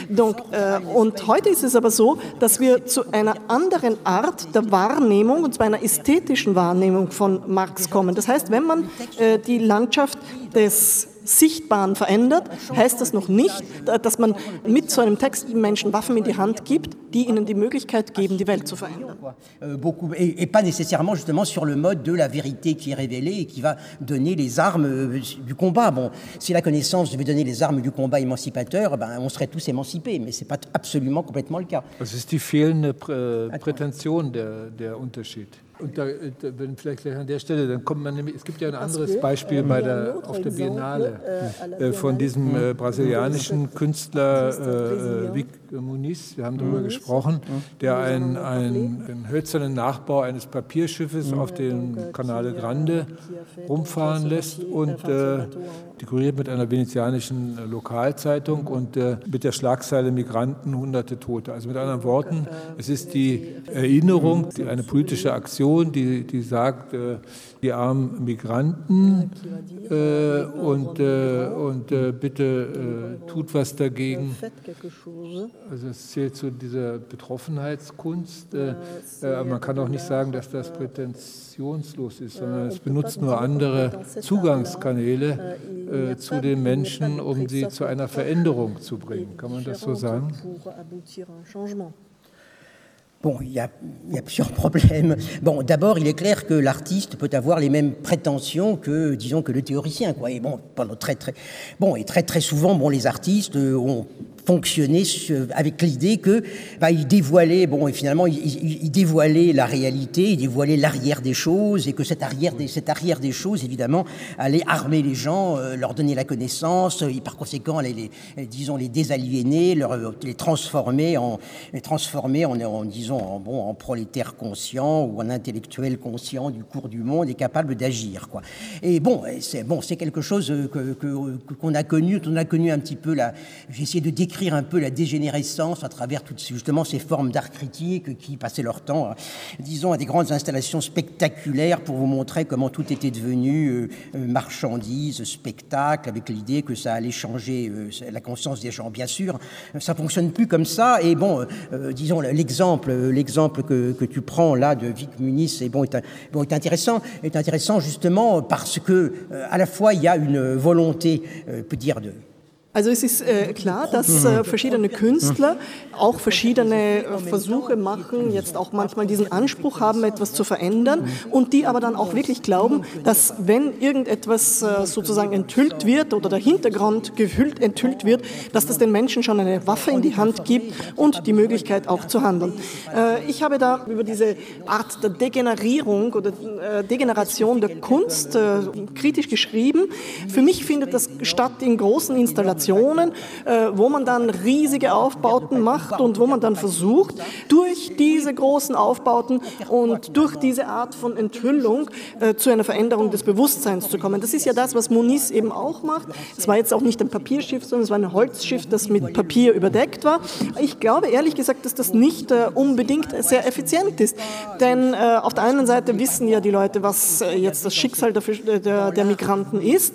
Donc, äh, und heute ist es aber so, dass wir zu einer anderen Art der Wahrnehmung, und zwar einer ästhetischen Wahrnehmung von Marx kommen. Das heißt, wenn man äh, die Landschaft des Sichtbaren verändert, heißt das noch nicht, dass man mit so einem Text Menschen Waffen in die Hand gibt, die ihnen die Möglichkeit geben, die Welt zu verändern. Euh, beaucoup, et, et pas nécessairement justement sur le mode de la vérité qui est révélée et qui va donner les armes euh, du combat. Bon, si la connaissance devait donner les armes du combat émancipateur, ben, on serait tous émancipés, mais ce n'est pas absolument complètement le cas. Das ist die fehlende Prä Prätension der, der Unterschied. Und da, wenn vielleicht gleich an der Stelle, dann kommt man nämlich, es gibt ja ein anderes Beispiel bei der, auf der Biennale äh, von diesem äh, brasilianischen Künstler äh, Muniz, wir haben darüber gesprochen, der einen, einen hölzernen Nachbau eines Papierschiffes auf dem Canale Grande rumfahren lässt und äh, dekoriert mit einer venezianischen Lokalzeitung und äh, mit der Schlagzeile Migranten, hunderte Tote. Also mit anderen Worten, es ist die Erinnerung, die, eine politische Aktion, die, die sagt, äh, die armen Migranten äh, und, äh, und äh, bitte äh, tut was dagegen. Also es zählt zu dieser Betroffenheitskunst. man kann auch nicht sagen, dass das prätentionslos ist, sondern es benutzt nur andere Zugangskanäle äh, zu den Menschen, um sie zu einer Veränderung zu bringen. Kann man das so sagen? Bon, il y, a, plusieurs problèmes. Bon, d'abord, il est clair que l'artiste peut avoir les mêmes prétentions que, disons, que le théoricien, quoi. Et bon, pendant très, très, bon, et très, très souvent, bon, les artistes ont fonctionner avec l'idée que bah, il dévoilait, bon, et finalement, il, il, dévoilait la réalité, il dévoilait l'arrière des choses, et que cette arrière des, cette arrière des choses, évidemment, allait armer les gens, euh, leur donner la connaissance, et par conséquent, allait les, disons, les désaliéner, leur, les transformer en, les transformer en, en disons, en, bon, en prolétaires conscients ou en intellectuels conscients du cours du monde et capables d'agir, quoi. Et bon, c'est bon, c'est quelque chose que qu'on a connu, on a connu un petit peu là. J'ai essayé de décrire un peu la dégénérescence à travers toutes justement ces formes d'art critique qui passaient leur temps, disons, à des grandes installations spectaculaires pour vous montrer comment tout était devenu marchandise, spectacle, avec l'idée que ça allait changer la conscience des gens. Bien sûr, ça fonctionne plus comme ça. Et bon, disons, l'exemple, l'exemple que, que, tu prends là de Vic Muniz est, bon, est, bon, est intéressant, est intéressant justement parce que à la fois il y a une volonté, euh, peut dire de Also es ist äh, klar, dass äh, verschiedene Künstler auch verschiedene äh, Versuche machen, jetzt auch manchmal diesen Anspruch haben, etwas zu verändern und die aber dann auch wirklich glauben, dass wenn irgendetwas äh, sozusagen enthüllt wird oder der Hintergrund gehüllt, enthüllt wird, dass das den Menschen schon eine Waffe in die Hand gibt und die Möglichkeit auch zu handeln. Äh, ich habe da über diese Art der Degenerierung oder äh, Degeneration der Kunst kritisch geschrieben. Für mich findet das statt in großen Installationen Installationen, äh, wo man dann riesige Aufbauten macht und wo man dann versucht, durch diese großen Aufbauten und durch diese Art von Enthüllung äh, zu einer Veränderung des Bewusstseins zu kommen. Das ist ja das, was Moniz eben auch macht. Es war jetzt auch nicht ein Papierschiff, sondern es war ein Holzschiff, das mit Papier überdeckt war. Ich glaube ehrlich gesagt, dass das nicht äh, unbedingt sehr effizient ist. Denn äh, auf der einen Seite wissen ja die Leute, was äh, jetzt das Schicksal der, der, der Migranten ist.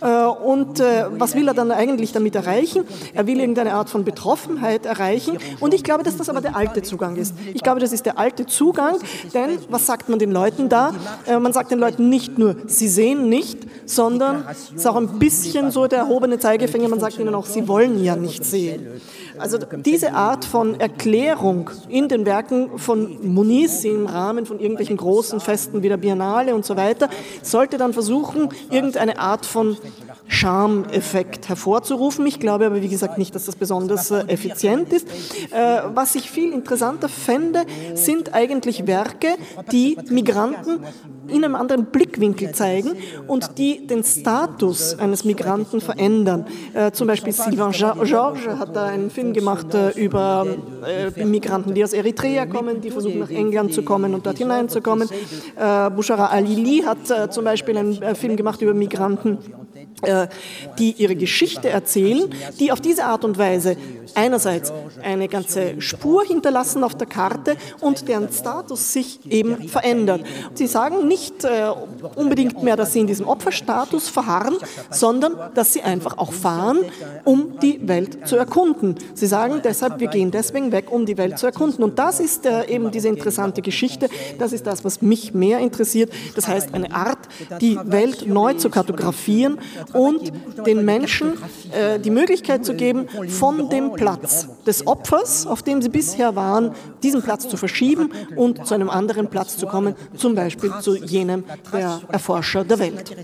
Äh, und was will er dann eigentlich eigentlich damit erreichen? Er will irgendeine Art von Betroffenheit erreichen. Und ich glaube, dass das aber der alte Zugang ist. Ich glaube, das ist der alte Zugang, denn was sagt man den Leuten da? Äh, man sagt den Leuten nicht nur, sie sehen nicht, sondern es ist auch ein bisschen so der erhobene Zeigefinger, man sagt ihnen auch, sie wollen ja nicht sehen. Also diese Art von Erklärung in den Werken von Muniz im Rahmen von irgendwelchen großen Festen wie der Biennale und so weiter, sollte dann versuchen, irgendeine Art von Charmeffekt hervorzurufen. Ich glaube aber, wie gesagt, nicht, dass das besonders äh, effizient ist. Äh, was ich viel interessanter fände, sind eigentlich Werke, die Migranten in einem anderen Blickwinkel zeigen und die den Status eines Migranten verändern. Äh, zum Beispiel Sylvain Georges hat da einen Film gemacht über Migranten, die aus Eritrea kommen, die versuchen nach England zu kommen und dort hineinzukommen. Bouchara Alili hat zum Beispiel einen Film gemacht über Migranten, äh, die ihre Geschichte erzählen, die auf diese Art und Weise einerseits eine ganze Spur hinterlassen auf der Karte und deren Status sich eben verändert. Sie sagen nicht äh, unbedingt mehr, dass sie in diesem Opferstatus verharren, sondern dass sie einfach auch fahren, um die Welt zu erkunden. Sie sagen deshalb, wir gehen deswegen weg, um die Welt zu erkunden. Und das ist äh, eben diese interessante Geschichte. Das ist das, was mich mehr interessiert. Das heißt, eine Art, die Welt neu zu kartografieren und den Menschen äh, die Möglichkeit zu geben, von dem Platz des Opfers, auf dem sie bisher waren, diesen Platz zu verschieben und zu einem anderen Platz zu kommen, zum Beispiel zu jenem der Erforscher der Welt.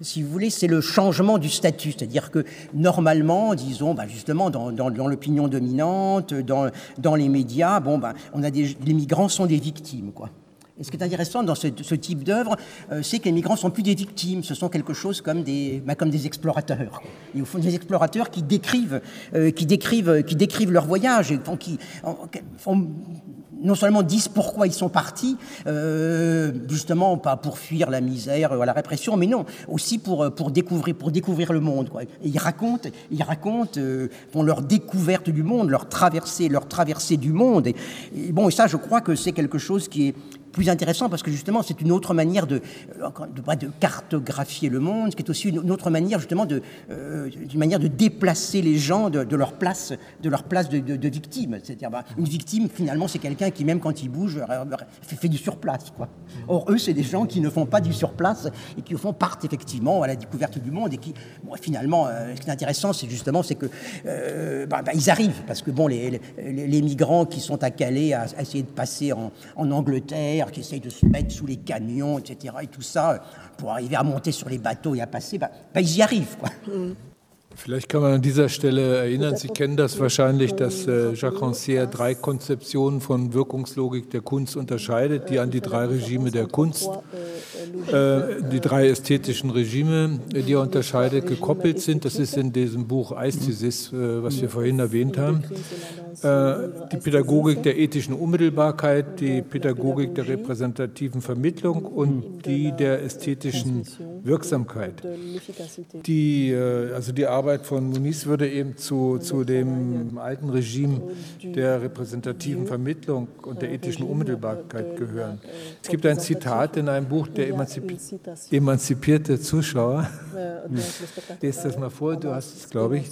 Si vous voulez, c'est le changement du statut, c'est-à-dire que normalement, disons, bah justement, dans, dans, dans l'opinion dominante, dans, dans les médias, bon, bah, on a des, les migrants sont des victimes, quoi. Et ce qui est intéressant dans ce, type d'œuvre, euh, c'est que les migrants sont plus des victimes, ce sont quelque chose comme des, bah, comme des explorateurs. Et au fond, des explorateurs qui décrivent, euh, qui décrivent, qui décrivent leur voyage, et qui non seulement disent pourquoi ils sont partis, euh, justement pas pour fuir la misère ou la répression, mais non, aussi pour, pour, découvrir, pour découvrir le monde. Et ils racontent, ils racontent euh, leur découverte du monde, leur traversée, leur traversée du monde. Et bon, et ça, je crois que c'est quelque chose qui est, plus intéressant parce que justement c'est une autre manière de, de, de, cartographier le monde, ce qui est aussi une, autre manière justement de, euh, manière de déplacer les gens de, leur place, de leur place de, victime. C'est-à-dire bah, une victime finalement c'est quelqu'un qui même quand il bouge fait, fait du surplace. Quoi. Or eux c'est des gens qui ne font pas du surplace et qui au fond partent effectivement à la découverte du monde et qui bon, finalement euh, ce qui est intéressant c'est justement c'est que euh, bah, bah, ils arrivent parce que bon les, les, migrants qui sont à Calais à, essayer de passer en Angleterre qui essayent de se mettre sous les camions, etc. Et tout ça, pour arriver à monter sur les bateaux et à passer, bah, bah ils y arrivent. Quoi. Mm. Vielleicht kann man an dieser Stelle erinnern, Sie kennen das wahrscheinlich, dass äh, Jacques Rancière drei Konzeptionen von Wirkungslogik der Kunst unterscheidet, die an die drei Regime der Kunst, äh, die drei ästhetischen Regime, die er unterscheidet, gekoppelt sind. Das ist in diesem Buch Aesthesis, äh, was wir vorhin erwähnt haben. die Pädagogik der ethischen Unmittelbarkeit, die Pädagogik der repräsentativen Vermittlung und die der ästhetischen Wirksamkeit. Die, also die Arbeit Arbeit von Muniz würde eben zu, zu dem alten Regime der repräsentativen Vermittlung und der ethischen Unmittelbarkeit gehören. Es gibt ein Zitat in einem Buch, der emanzipi emanzipierte Zuschauer. Lest das mal vor, du hast es, glaube ich.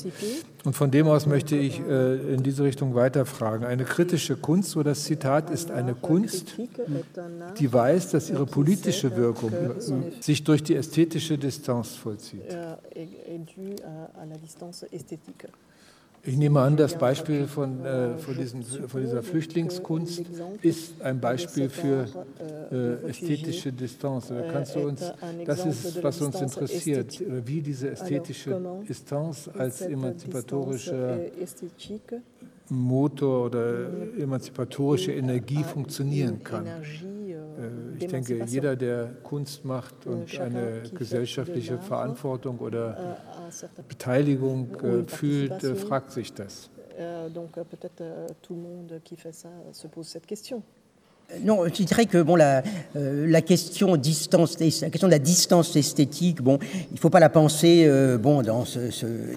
Und von dem aus möchte ich äh, in diese Richtung weiterfragen. Eine kritische Kunst, so das Zitat, ist eine Kunst, die weiß, dass ihre politische Wirkung sich durch die ästhetische Distanz vollzieht. Ich nehme an, das Beispiel von, äh, von, diesen, von, dieser Flüchtlingskunst ist ein Beispiel für äh, ästhetische Distanz. Oder kannst du uns, das ist, was uns interessiert, wie diese ästhetische Distanz als emanzipatorischer Motor oder emanzipatorische Energie funktionieren kann. Äh, ich denke, jeder, der Kunst macht und eine gesellschaftliche Verantwortung oder Beteiligung äh, fühlt, äh, fragt sich das. Donc peut-être tout le monde qui fait ça se pose cette question. Non, je dirais que bon, la, euh, la, question distance, la question de la distance esthétique, bon, il ne faut pas la penser euh, bon, dans, ce,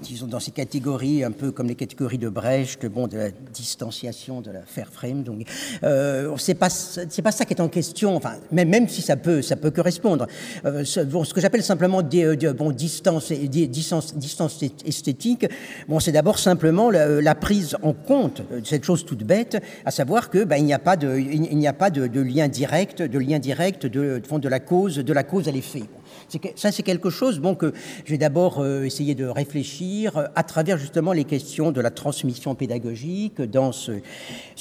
disons, dans ces catégories, un peu comme les catégories de Brecht, bon, de la distanciation, de la fair frame. Donc, euh, c'est pas c'est pas ça qui est en question. Enfin, même, même si ça peut ça peut correspondre. Ce, que j'appelle simplement des, bon distance distance distance esthétique, bon, c'est d'abord simplement la, la, prise en compte de cette chose toute bête, à savoir que ben, il n'y a pas de il n'y a pas de, de, lien direct, de lien direct de, de, de la cause, de la cause à l'effet. Ça, c'est quelque chose bon, que je vais d'abord euh, essayer de réfléchir euh, à travers justement les questions de la transmission pédagogique dans ce,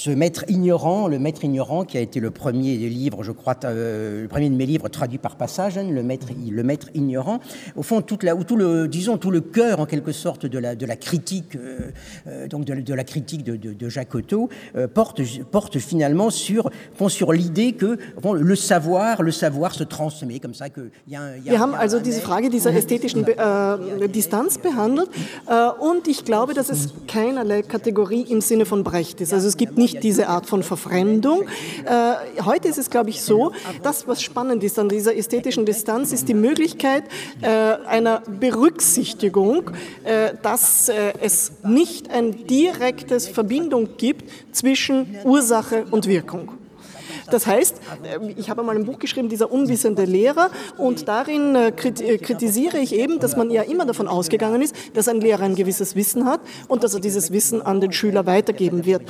maître ignorant, le maître ignorant qui a été le premier des je crois, euh, le premier de mes livres traduit par passage, hein, le, maître, ignorant. Au fond, tout le, disons, tout le cœur en quelque sorte de la, critique, donc de, de, la critique de, Jacques Otto, porte, finalement sur, sur l'idée que le savoir, le savoir se transmet comme ça, qu'il y a un, haben also diese Frage dieser ästhetischen äh, Distanz behandelt äh, und ich glaube, dass es keinerlei Kategorie im Sinne von Brecht ist. Also es gibt nicht diese Art von Verfremdung. Äh, heute ist es, glaube ich, so, das, was spannend ist an dieser ästhetischen Distanz, ist die Möglichkeit äh, einer Berücksichtigung, äh, dass äh, es nicht ein direktes Verbindung gibt zwischen Ursache und Wirkung. Das heißt, äh, ich habe mal ein Buch geschrieben, dieser unwissende Lehrer, und darin äh, äh, kritisiere ich eben, dass man ja immer davon ausgegangen ist, dass ein Lehrer ein gewisses Wissen hat und dass er dieses Wissen an den Schüler weitergeben wird.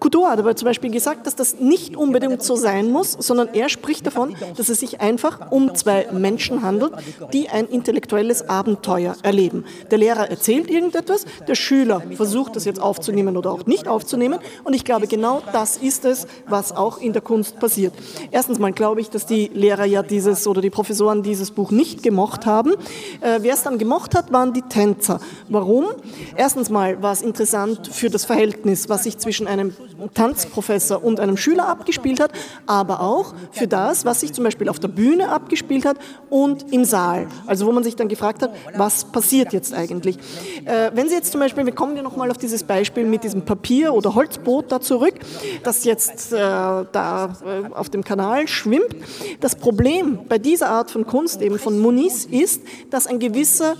Couture hat aber zum Beispiel gesagt, dass das nicht unbedingt so sein muss, sondern er spricht davon, dass es sich einfach um zwei Menschen handelt, die ein intellektuelles Abenteuer erleben. Der Lehrer erzählt irgendetwas, der Schüler versucht das jetzt aufzunehmen oder auch nicht aufzunehmen, und ich glaube, genau das ist es, was auch in der Kunst passiert. Erstens mal glaube ich, dass die Lehrer ja dieses oder die Professoren dieses Buch nicht gemocht haben. Äh, wer es dann gemocht hat, waren die Tänzer. Warum? Erstens mal war es interessant für das Verhältnis, was sich zwischen einem Tanzprofessor und einem Schüler abgespielt hat, aber auch für das, was sich zum Beispiel auf der Bühne abgespielt hat und im Saal. Also wo man sich dann gefragt hat, was passiert jetzt eigentlich? Äh, wenn Sie jetzt zum Beispiel, wir kommen ja nochmal auf dieses Beispiel mit diesem Papier- oder Holzboot da zurück, das jetzt äh, da auf dem Kanal schwimmt. Das Problem bei dieser Art von Kunst, eben von Muniz, ist, dass ein gewisser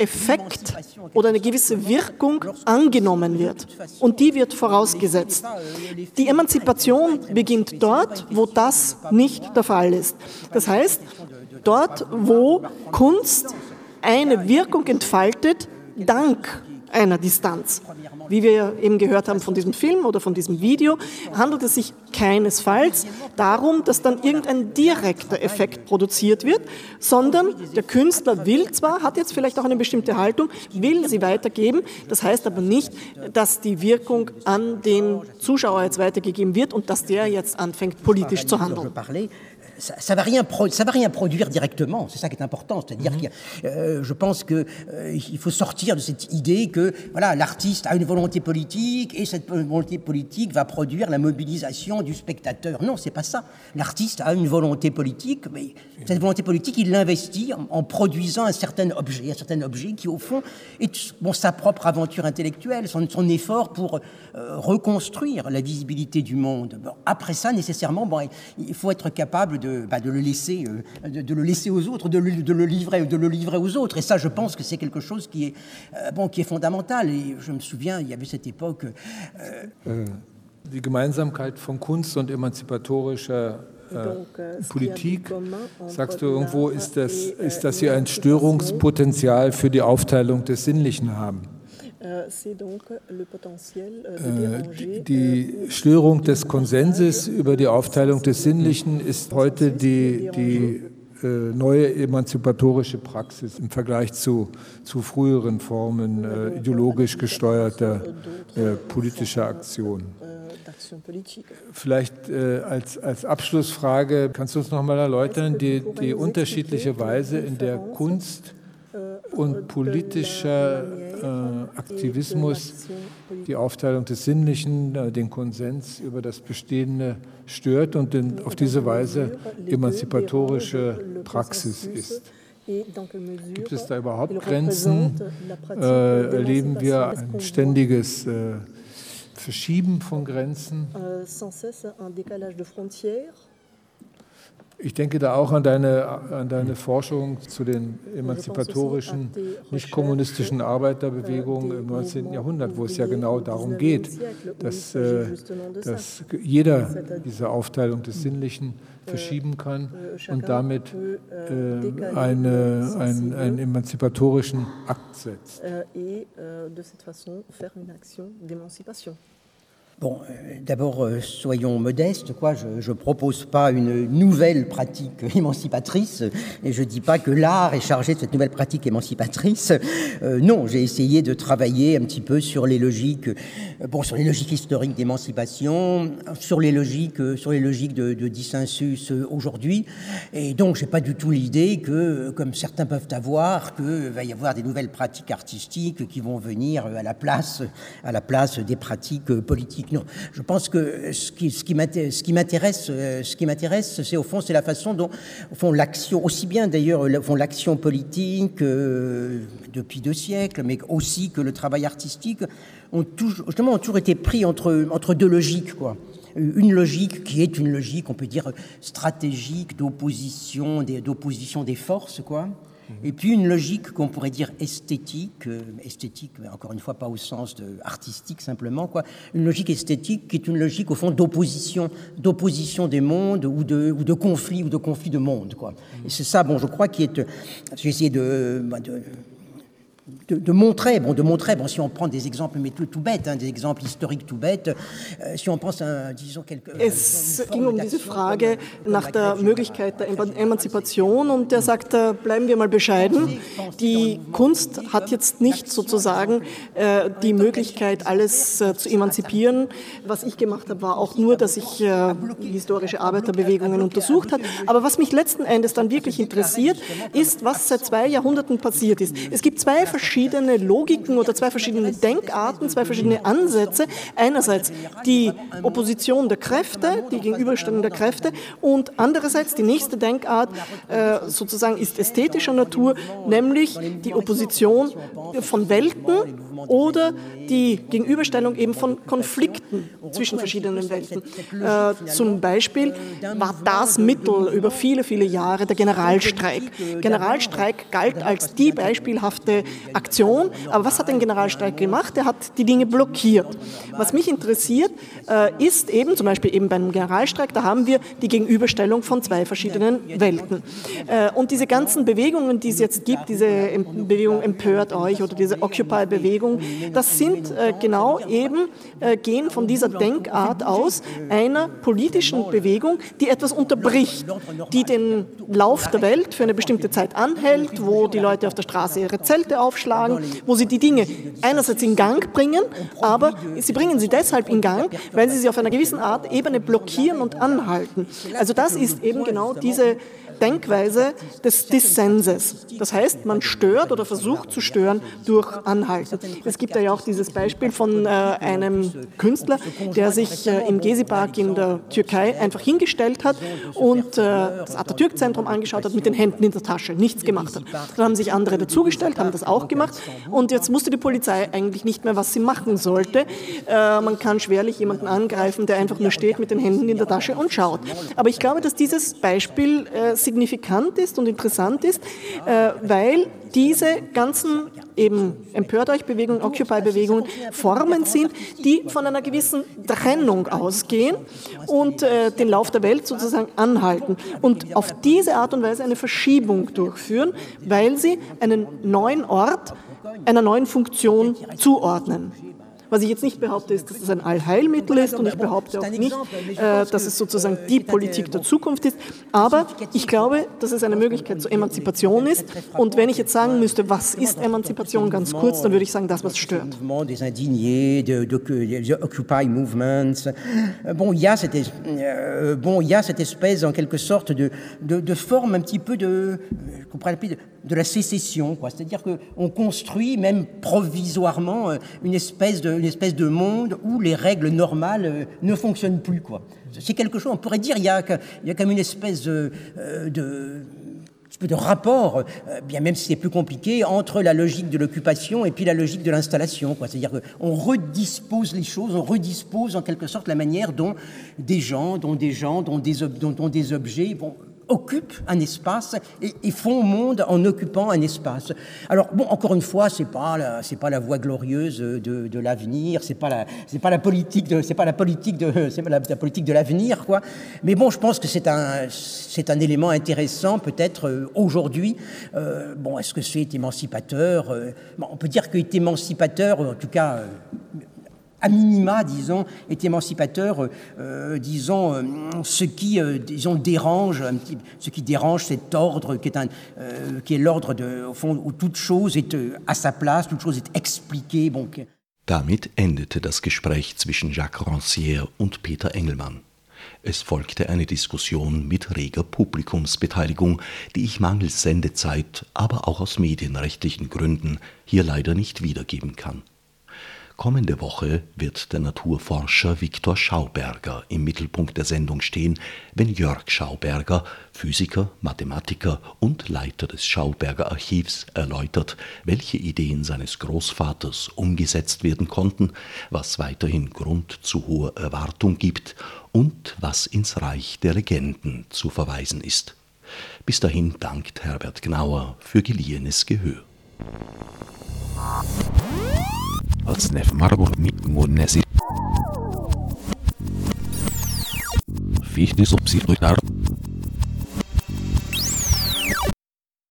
Effekt oder eine gewisse Wirkung angenommen wird. Und die wird vorausgesetzt. Die Emanzipation beginnt dort, wo das nicht der Fall ist. Das heißt, dort, wo Kunst eine Wirkung entfaltet, dank einer Distanz. Wie wir eben gehört haben von diesem Film oder von diesem Video, handelt es sich keinesfalls darum, dass dann irgendein direkter Effekt produziert wird, sondern der Künstler will zwar, hat jetzt vielleicht auch eine bestimmte Haltung, will sie weitergeben, das heißt aber nicht, dass die Wirkung an den Zuschauer jetzt weitergegeben wird und dass der jetzt anfängt, politisch zu handeln. Ça, ça va rien ça va rien produire directement. C'est ça qui est important, c'est-à-dire mmh. que euh, je pense que euh, il faut sortir de cette idée que voilà l'artiste a une volonté politique et cette volonté politique va produire la mobilisation du spectateur. Non, c'est pas ça. L'artiste a une volonté politique, mais cette volonté politique, il l'investit en, en, produisant un certain objet, un certain objet qui au fond est bon sa propre aventure intellectuelle, son, son effort pour euh, reconstruire la visibilité du monde. Bon, après ça, nécessairement, bon, il faut être capable de de, bah, de le laisser, euh, de, le laisser aux autres, de le, de le, livrer, de le livrer aux autres. Et ça, je pense que c'est quelque chose qui est, euh, bon, qui est fondamental. Et je me souviens, il y avait cette époque. Euh, die Gemeinsamkeit von Kunst und emanzipatorischer äh, Politik, sagst du irgendwo, ist das, ist, dass sie ein Störungspotenzial für die Aufteilung des Sinnlichen haben? Euh, äh, die Störung des Konsenses über die Aufteilung des Sinnlichen ist heute die, die äh, neue emanzipatorische Praxis im Vergleich zu, zu früheren Formen äh, ideologisch gesteuerter äh, politischer Aktion. Vielleicht äh, als, als Abschlussfrage, kannst du uns noch mal erläutern, die, die unterschiedliche Weise, in der Kunst und politischer äh, Aktivismus die Aufteilung des Sinnlichen, äh, den Konsens über das Bestehende stört und in, auf diese Weise emanzipatorische Praxis ist. Gibt es da überhaupt Grenzen? Äh, erleben wir ein ständiges äh, Verschieben von Grenzen? Ich denke da auch an deine, an deine Forschung zu den emanzipatorischen, nicht kommunistischen Arbeiterbewegungen im 19. Jahrhundert, wo es ja genau darum geht, dass, äh, dass jeder diese Aufteilung des Sinnlichen verschieben kann und damit äh, eine, ein, einen emanzipatorischen Akt setzt. Bon, euh, d'abord, euh, soyons modestes, quoi. Je ne propose pas une nouvelle pratique émancipatrice, et je ne dis pas que l'art est chargé de cette nouvelle pratique émancipatrice. Euh, non, j'ai essayé de travailler un petit peu sur les logiques, bon, sur les logiques historiques d'émancipation, sur les logiques, sur les logiques de, de dissensus aujourd'hui, et donc j'ai pas du tout l'idée que, comme certains peuvent avoir, qu'il va y avoir des nouvelles pratiques artistiques qui vont venir à la place, à la place des pratiques politiques non, je pense que ce qui, m'intéresse, euh, ce qui m'intéresse, c'est au fond, c'est la façon dont, au fond, l'action, aussi bien d'ailleurs, font l'action politique euh, depuis deux siècles, mais aussi que le travail artistique, ont toujours, justement, ont toujours été pris entre, entre deux logiques, quoi une logique qui est une logique, on peut dire, stratégique d'opposition des, des forces, quoi. Et puis une logique qu'on pourrait dire esthétique, euh, esthétique, mais encore une fois pas au sens de artistique simplement, quoi. Une logique esthétique qui est une logique au fond d'opposition, d'opposition des mondes ou de, ou de conflit ou de conflit de monde, quoi. Mhm. Et c'est ça, bon, je crois, qui est. J'ai essayé de, bah, de de, montrer, bon, de montrer, bon, si on prend des exemples, mais tout, tout bêtes, hein, des exemples historiques tout bêtes, äh, si on pense, à, disons, quelque, Es ging um diese Frage nach der Möglichkeit der Emanzipation und der sagt, bleiben wir mal bescheiden. Die Kunst hat jetzt nicht sozusagen äh, die Möglichkeit, alles äh, zu emanzipieren. Was ich gemacht habe, war auch nur, dass ich äh, historische Arbeiterbewegungen untersucht habe. Aber was mich letzten Endes dann wirklich interessiert, ist, was seit zwei Jahrhunderten passiert ist. Es gibt zwei verschiedene Logiken oder zwei verschiedene Denkarten, zwei verschiedene Ansätze. Einerseits die Opposition der Kräfte, die Gegenüberstellung der Kräfte und andererseits die nächste Denkart äh, sozusagen ist ästhetischer Natur, nämlich die Opposition von Welten oder die Gegenüberstellung eben von Konflikten zwischen verschiedenen Welten. Äh, zum Beispiel war das Mittel über viele, viele Jahre der Generalstreik. Generalstreik galt als die beispielhafte Aktion, aber was hat ein Generalstreik gemacht? Er hat die Dinge blockiert. Was mich interessiert, äh, ist eben zum Beispiel eben beim Generalstreik, da haben wir die Gegenüberstellung von zwei verschiedenen Welten. Äh, und diese ganzen Bewegungen, die es jetzt gibt, diese Bewegung empört euch oder diese Occupy-Bewegung, das sind äh, genau eben, gehen von dieser Denkart aus einer politischen Bewegung, die etwas unterbricht, die den Lauf der Welt für eine bestimmte Zeit anhält, wo die Leute auf der Straße ihre Zelte aufschlagen, wo sie die Dinge einerseits in Gang bringen, aber sie bringen sie deshalb in Gang, weil sie sie auf einer gewissen Art Ebene blockieren und anhalten. Also das ist eben genau diese Denkweise des Dissenses. Das heißt, man stört oder versucht zu stören durch Anhalten. Es gibt ja auch dieses Beispiel von äh, einem Künstler, der sich äh, im Gezi-Park in der Türkei einfach hingestellt hat und äh, das Atatürk-Zentrum angeschaut hat mit den Händen in der Tasche, nichts gemacht hat. Dann haben sich andere dazugestellt, haben das auch gemacht und jetzt musste die Polizei eigentlich nicht mehr, was sie machen sollte. Äh, man kann schwerlich jemanden angreifen, der einfach nur steht mit den Händen in der Tasche und schaut. Aber ich glaube, dass dieses Beispiel äh, signifikant ist und interessant ist, äh, weil diese ganzen eben Empört euch Bewegungen, Occupy Bewegungen Formen sind, die von einer gewissen Trennung ausgehen und äh, den Lauf der Welt sozusagen anhalten und auf diese Art und Weise eine Verschiebung durchführen, weil sie einen neuen Ort einer neuen Funktion zuordnen. Was ich jetzt nicht behaupte, ist, dass es ein Allheilmittel ist und ich behaupte auch nicht, äh, dass es sozusagen die Politik der Zukunft ist. Aber ich glaube, dass es eine Möglichkeit zur Emanzipation ist. Und wenn ich jetzt sagen müsste, was ist Emanzipation ganz kurz, dann würde ich sagen, das, was stört. Occupy movements. Bon, il y a cette, euh, bon, il y a cette espèce, en quelque sorte, de, de, de forme un petit peu de, de, de la sécession, C'est-à-dire qu'on construit, même provisoirement, euh, une espèce de espèce de monde où les règles normales euh, ne fonctionnent plus. Quoi. C'est quelque chose, on pourrait dire, il y a, il y a comme une espèce de, euh, de rapport, euh, bien même si c'est plus compliqué, entre la logique de l'occupation et puis la logique de l'installation. C'est-à-dire qu'on redispose les choses, on redispose en quelque sorte la manière dont des gens, dont des gens, dont des, dont, dont des objets occupent un espace et, et, font monde en occupant un espace. Alors bon, encore une fois, c'est pas pas la voie glorieuse de, de l'avenir, c'est pas pas la politique de la la, l'avenir quoi. Mais bon, je pense que c'est un un élément intéressant peut-être euh, aujourd'hui. Euh, bon, est-ce que c'est émancipateur euh, On peut dire qu'il est émancipateur, en tout cas à minima, disons, est émancipateur, euh, disons, euh, ce qui, euh, disons, dérange, un petit, ce qui dérange cet ordre qui est, un, euh, est l'ordre de, au fond, où toute chose est euh, à sa place, toute chose est expliquée. Bon. Damit endete das Gespräch zwischen Jacques Rancière und Peter Engelmann. Es folgte eine Diskussion mit reger Publikumsbeteiligung, die ich mangels Sendezeit, aber auch aus medienrechtlichen Gründen hier leider nicht wiedergeben kann. Kommende Woche wird der Naturforscher Viktor Schauberger im Mittelpunkt der Sendung stehen, wenn Jörg Schauberger, Physiker, Mathematiker und Leiter des Schauberger Archivs, erläutert, welche Ideen seines Großvaters umgesetzt werden konnten, was weiterhin Grund zu hoher Erwartung gibt und was ins Reich der Legenden zu verweisen ist. Bis dahin dankt Herbert Gnauer für geliehenes Gehör. Alsnef Marburg Nesi. Fichte subsidiar